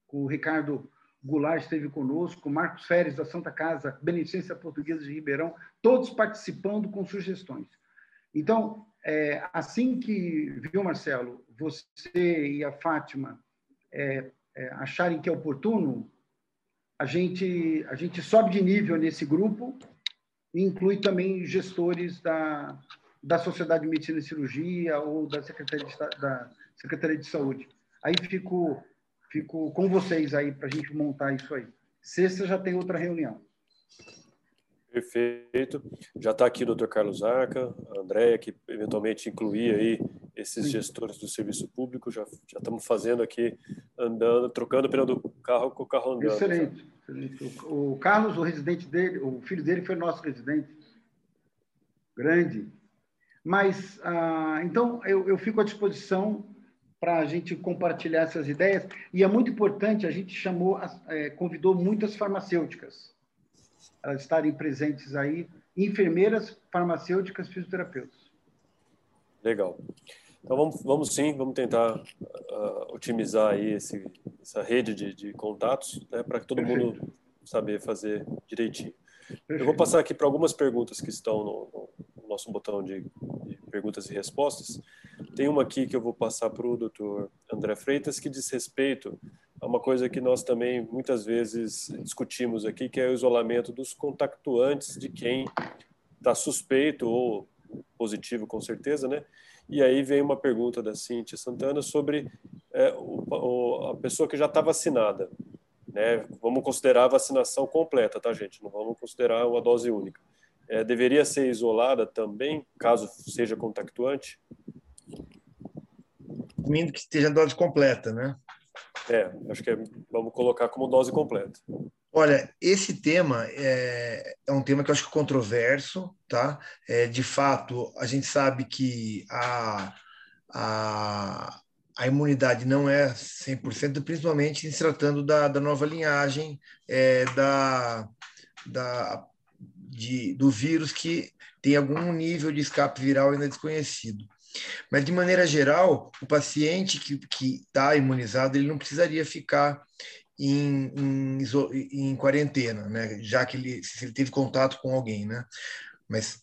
O Ricardo Goulart esteve conosco, Marcos Feres da Santa Casa, Beneficência Portuguesa de Ribeirão, todos participando com sugestões. Então, é, assim que, viu, Marcelo, você e a Fátima é, é, acharem que é oportuno, a gente, a gente sobe de nível nesse grupo e inclui também gestores da, da Sociedade de Medicina e Cirurgia ou da Secretaria de, da Secretaria de Saúde. Aí fico, fico com vocês aí para a gente montar isso aí. Sexta já tem outra reunião. Perfeito. Já está aqui o Dr. Carlos Arca, a Andréia, que eventualmente incluir aí esses gestores do serviço público. Já, já estamos fazendo aqui, andando, trocando o pneu do carro com o carro andando. Excelente. excelente. O Carlos, o residente dele, o filho dele foi nosso residente. Grande. Mas, ah, então, eu, eu fico à disposição para a gente compartilhar essas ideias. E é muito importante, a gente chamou, é, convidou muitas farmacêuticas elas estarem presentes aí, enfermeiras, farmacêuticas, fisioterapeutas. Legal. Então vamos, vamos sim, vamos tentar uh, otimizar aí esse, essa rede de, de contatos, né, para que todo Perfeito. mundo saber fazer direitinho. Eu vou passar aqui para algumas perguntas que estão no, no nosso botão de, de, perguntas e respostas. Tem uma aqui que eu vou passar para o doutor André Freitas, que diz respeito a uma coisa que nós também muitas vezes discutimos aqui, que é o isolamento dos contactuantes de quem está suspeito ou positivo, com certeza, né? E aí vem uma pergunta da Cíntia Santana sobre é, o, o, a pessoa que já está vacinada. Né? Vamos considerar a vacinação completa, tá, gente? Não vamos considerar uma dose única. É, deveria ser isolada também, caso seja contactuante? Assumindo que esteja dose completa, né? É, acho que é, vamos colocar como dose completa. Olha, esse tema é, é um tema que eu acho controverso, tá? É, de fato, a gente sabe que a, a, a imunidade não é 100%, principalmente se tratando da, da nova linhagem é, da, da, de, do vírus que tem algum nível de escape viral ainda desconhecido. Mas, de maneira geral, o paciente que está imunizado, ele não precisaria ficar em, em, em quarentena, né? já que ele, se ele teve contato com alguém. Né? Mas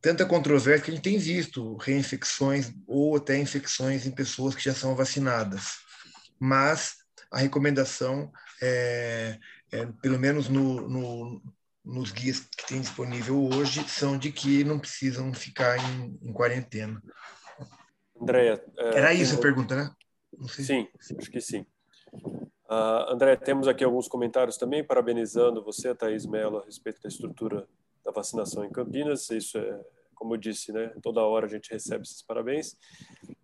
tanta controvérsia que a gente tem visto reinfecções ou até infecções em pessoas que já são vacinadas. Mas a recomendação, é, é pelo menos no, no, nos guias que tem disponível hoje, são de que não precisam ficar em, em quarentena. Andréia. É, Era isso a pergunta, né? Sim, acho que sim. Uh, André, temos aqui alguns comentários também, parabenizando você, Thaís Mello, a respeito da estrutura da vacinação em Campinas. Isso é, como eu disse, né, toda hora a gente recebe esses parabéns.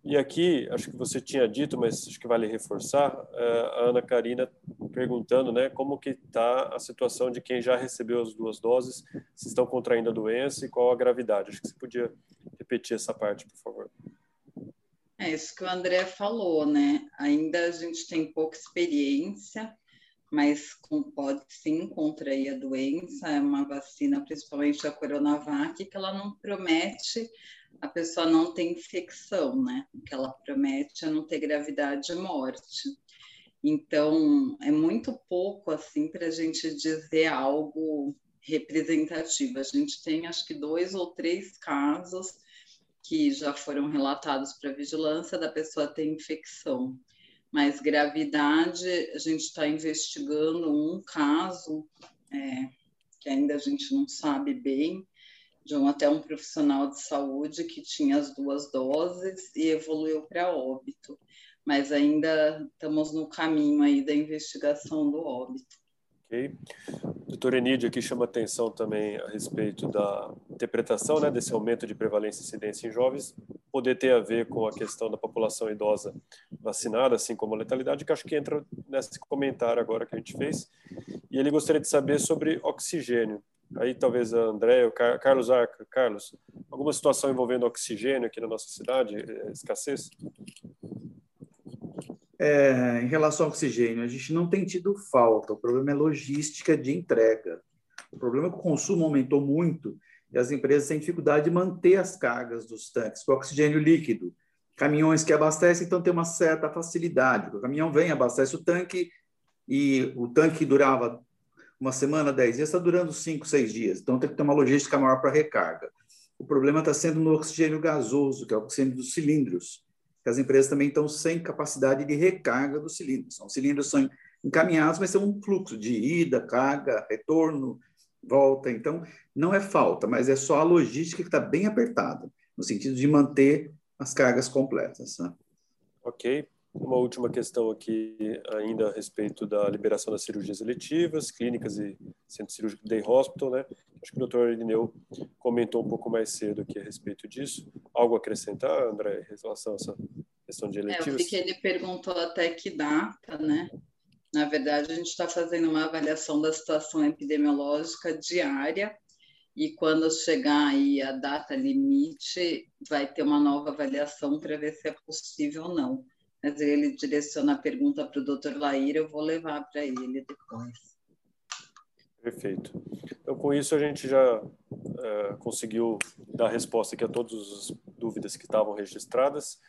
E aqui, acho que você tinha dito, mas acho que vale reforçar, uh, a Ana Karina perguntando né, como que está a situação de quem já recebeu as duas doses, se estão contraindo a doença e qual a gravidade. Acho que você podia repetir essa parte, por favor. É isso que o André falou, né? Ainda a gente tem pouca experiência, mas com, pode sim contrair a doença. É uma vacina, principalmente a Coronavac, que ela não promete a pessoa não ter infecção, né? O que ela promete é não ter gravidade e morte. Então, é muito pouco assim para a gente dizer algo representativo. A gente tem acho que dois ou três casos que já foram relatados para vigilância da pessoa ter infecção. Mas gravidade, a gente está investigando um caso é, que ainda a gente não sabe bem, de um até um profissional de saúde que tinha as duas doses e evoluiu para óbito. Mas ainda estamos no caminho aí da investigação do óbito. O doutor Enídio aqui chama atenção também a respeito da interpretação né, desse aumento de prevalência e incidência em jovens, poder ter a ver com a questão da população idosa vacinada, assim como a letalidade, que acho que entra nesse comentário agora que a gente fez. E ele gostaria de saber sobre oxigênio. Aí talvez a André, o Carlos Arca. Carlos, alguma situação envolvendo oxigênio aqui na nossa cidade, eh, escassez? É, em relação ao oxigênio, a gente não tem tido falta, o problema é logística de entrega. O problema é que o consumo aumentou muito e as empresas têm dificuldade de manter as cargas dos tanques com oxigênio líquido. Caminhões que abastecem, então tem uma certa facilidade. O caminhão vem, abastece o tanque, e o tanque durava uma semana, dez dias, está durando cinco, seis dias. Então tem que ter uma logística maior para recarga. O problema está sendo no oxigênio gasoso, que é o oxigênio dos cilindros, que as empresas também estão sem capacidade de recarga dos cilindros. Os cilindros são encaminhados, mas tem um fluxo de ida, carga, retorno, volta. Então, não é falta, mas é só a logística que está bem apertada, no sentido de manter as cargas completas. Né? Ok. Uma última questão aqui, ainda a respeito da liberação das cirurgias eletivas, clínicas e centro cirúrgico Day Hospital, né? Acho que o doutor Irineu comentou um pouco mais cedo aqui a respeito disso. Algo a acrescentar, André, em relação a essa questão de eletivas? É, eu que ele perguntou até que data, né? Na verdade, a gente está fazendo uma avaliação da situação epidemiológica diária e quando chegar aí a data limite, vai ter uma nova avaliação para ver se é possível ou não mas ele direciona a pergunta para o doutor Laíra, eu vou levar para ele depois. Perfeito. Então, com isso, a gente já é, conseguiu dar resposta aqui a todas as dúvidas que estavam registradas.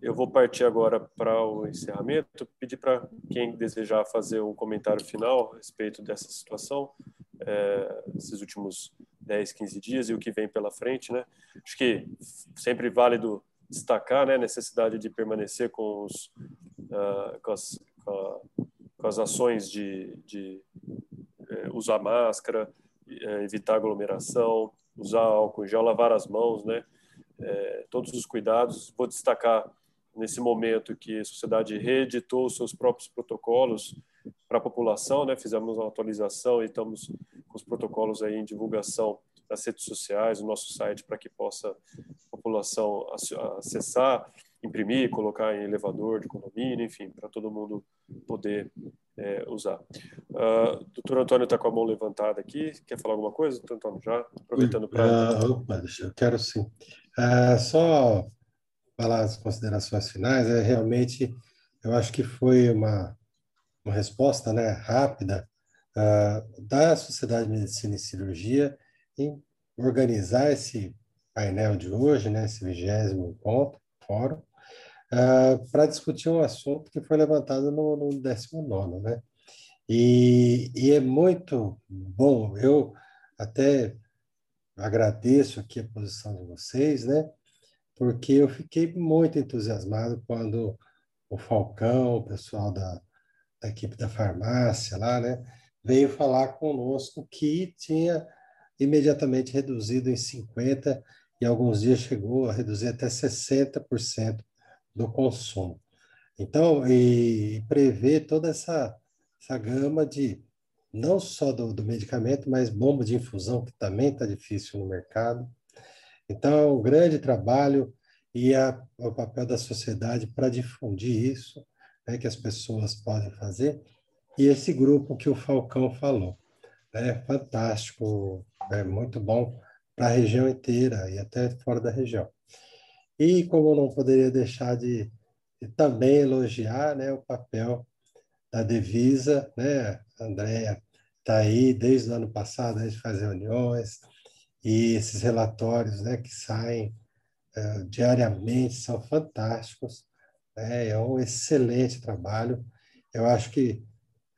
Eu vou partir agora para o encerramento, pedir para quem desejar fazer um comentário final a respeito dessa situação, é, esses últimos 10, 15 dias e o que vem pela frente, né? Acho que sempre válido destacar né, a necessidade de permanecer com, os, uh, com, as, com, as, ações de, de uh, usar máscara, uh, evitar aglomeração, usar álcool gel, lavar as mãos, né? Eh, todos os cuidados. Vou destacar nesse momento que a sociedade reeditou seus próprios protocolos para a população, né? Fizemos uma atualização e estamos com os protocolos aí em divulgação nas redes sociais, no nosso site, para que possa população acessar, imprimir, colocar em elevador de condomínio, enfim, para todo mundo poder é, usar. Uh, doutor Antônio está com a mão levantada aqui, quer falar alguma coisa, doutor Antônio, já aproveitando para... Uh, opa, eu quero sim. Uh, só falar as considerações finais, é realmente, eu acho que foi uma, uma resposta né, rápida uh, da Sociedade de Medicina e Cirurgia em organizar esse painel de hoje, né, esse vigésimo encontro, fórum, uh, para discutir um assunto que foi levantado no, no 19, né? E, e é muito bom, eu até agradeço aqui a posição de vocês, né? Porque eu fiquei muito entusiasmado quando o Falcão, o pessoal da, da equipe da farmácia lá, né, veio falar conosco que tinha imediatamente reduzido em 50% e alguns dias chegou a reduzir até 60% do consumo. Então, e prevê toda essa, essa gama de, não só do, do medicamento, mas bomba de infusão, que também está difícil no mercado. Então, é um grande trabalho e a, o papel da sociedade para difundir isso, né, que as pessoas podem fazer. E esse grupo que o Falcão falou, é fantástico, é muito bom para a região inteira e até fora da região. E como não poderia deixar de, de também elogiar né, o papel da Devisa, né? A está aí desde o ano passado, a gente faz reuniões, e esses relatórios né, que saem uh, diariamente são fantásticos, né? é um excelente trabalho. Eu acho que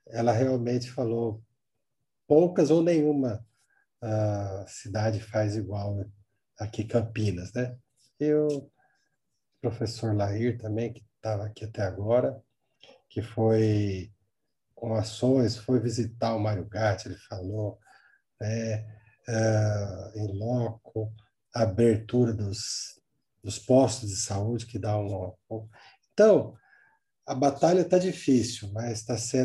ela realmente falou poucas ou nenhuma uh, cidade faz igual aqui Campinas, né? E o professor Lair também, que estava aqui até agora, que foi com ações, foi visitar o Mário Gatti, ele falou, né, uh, em loco, a abertura dos, dos postos de saúde, que dá um... Então, a batalha está difícil, mas está sendo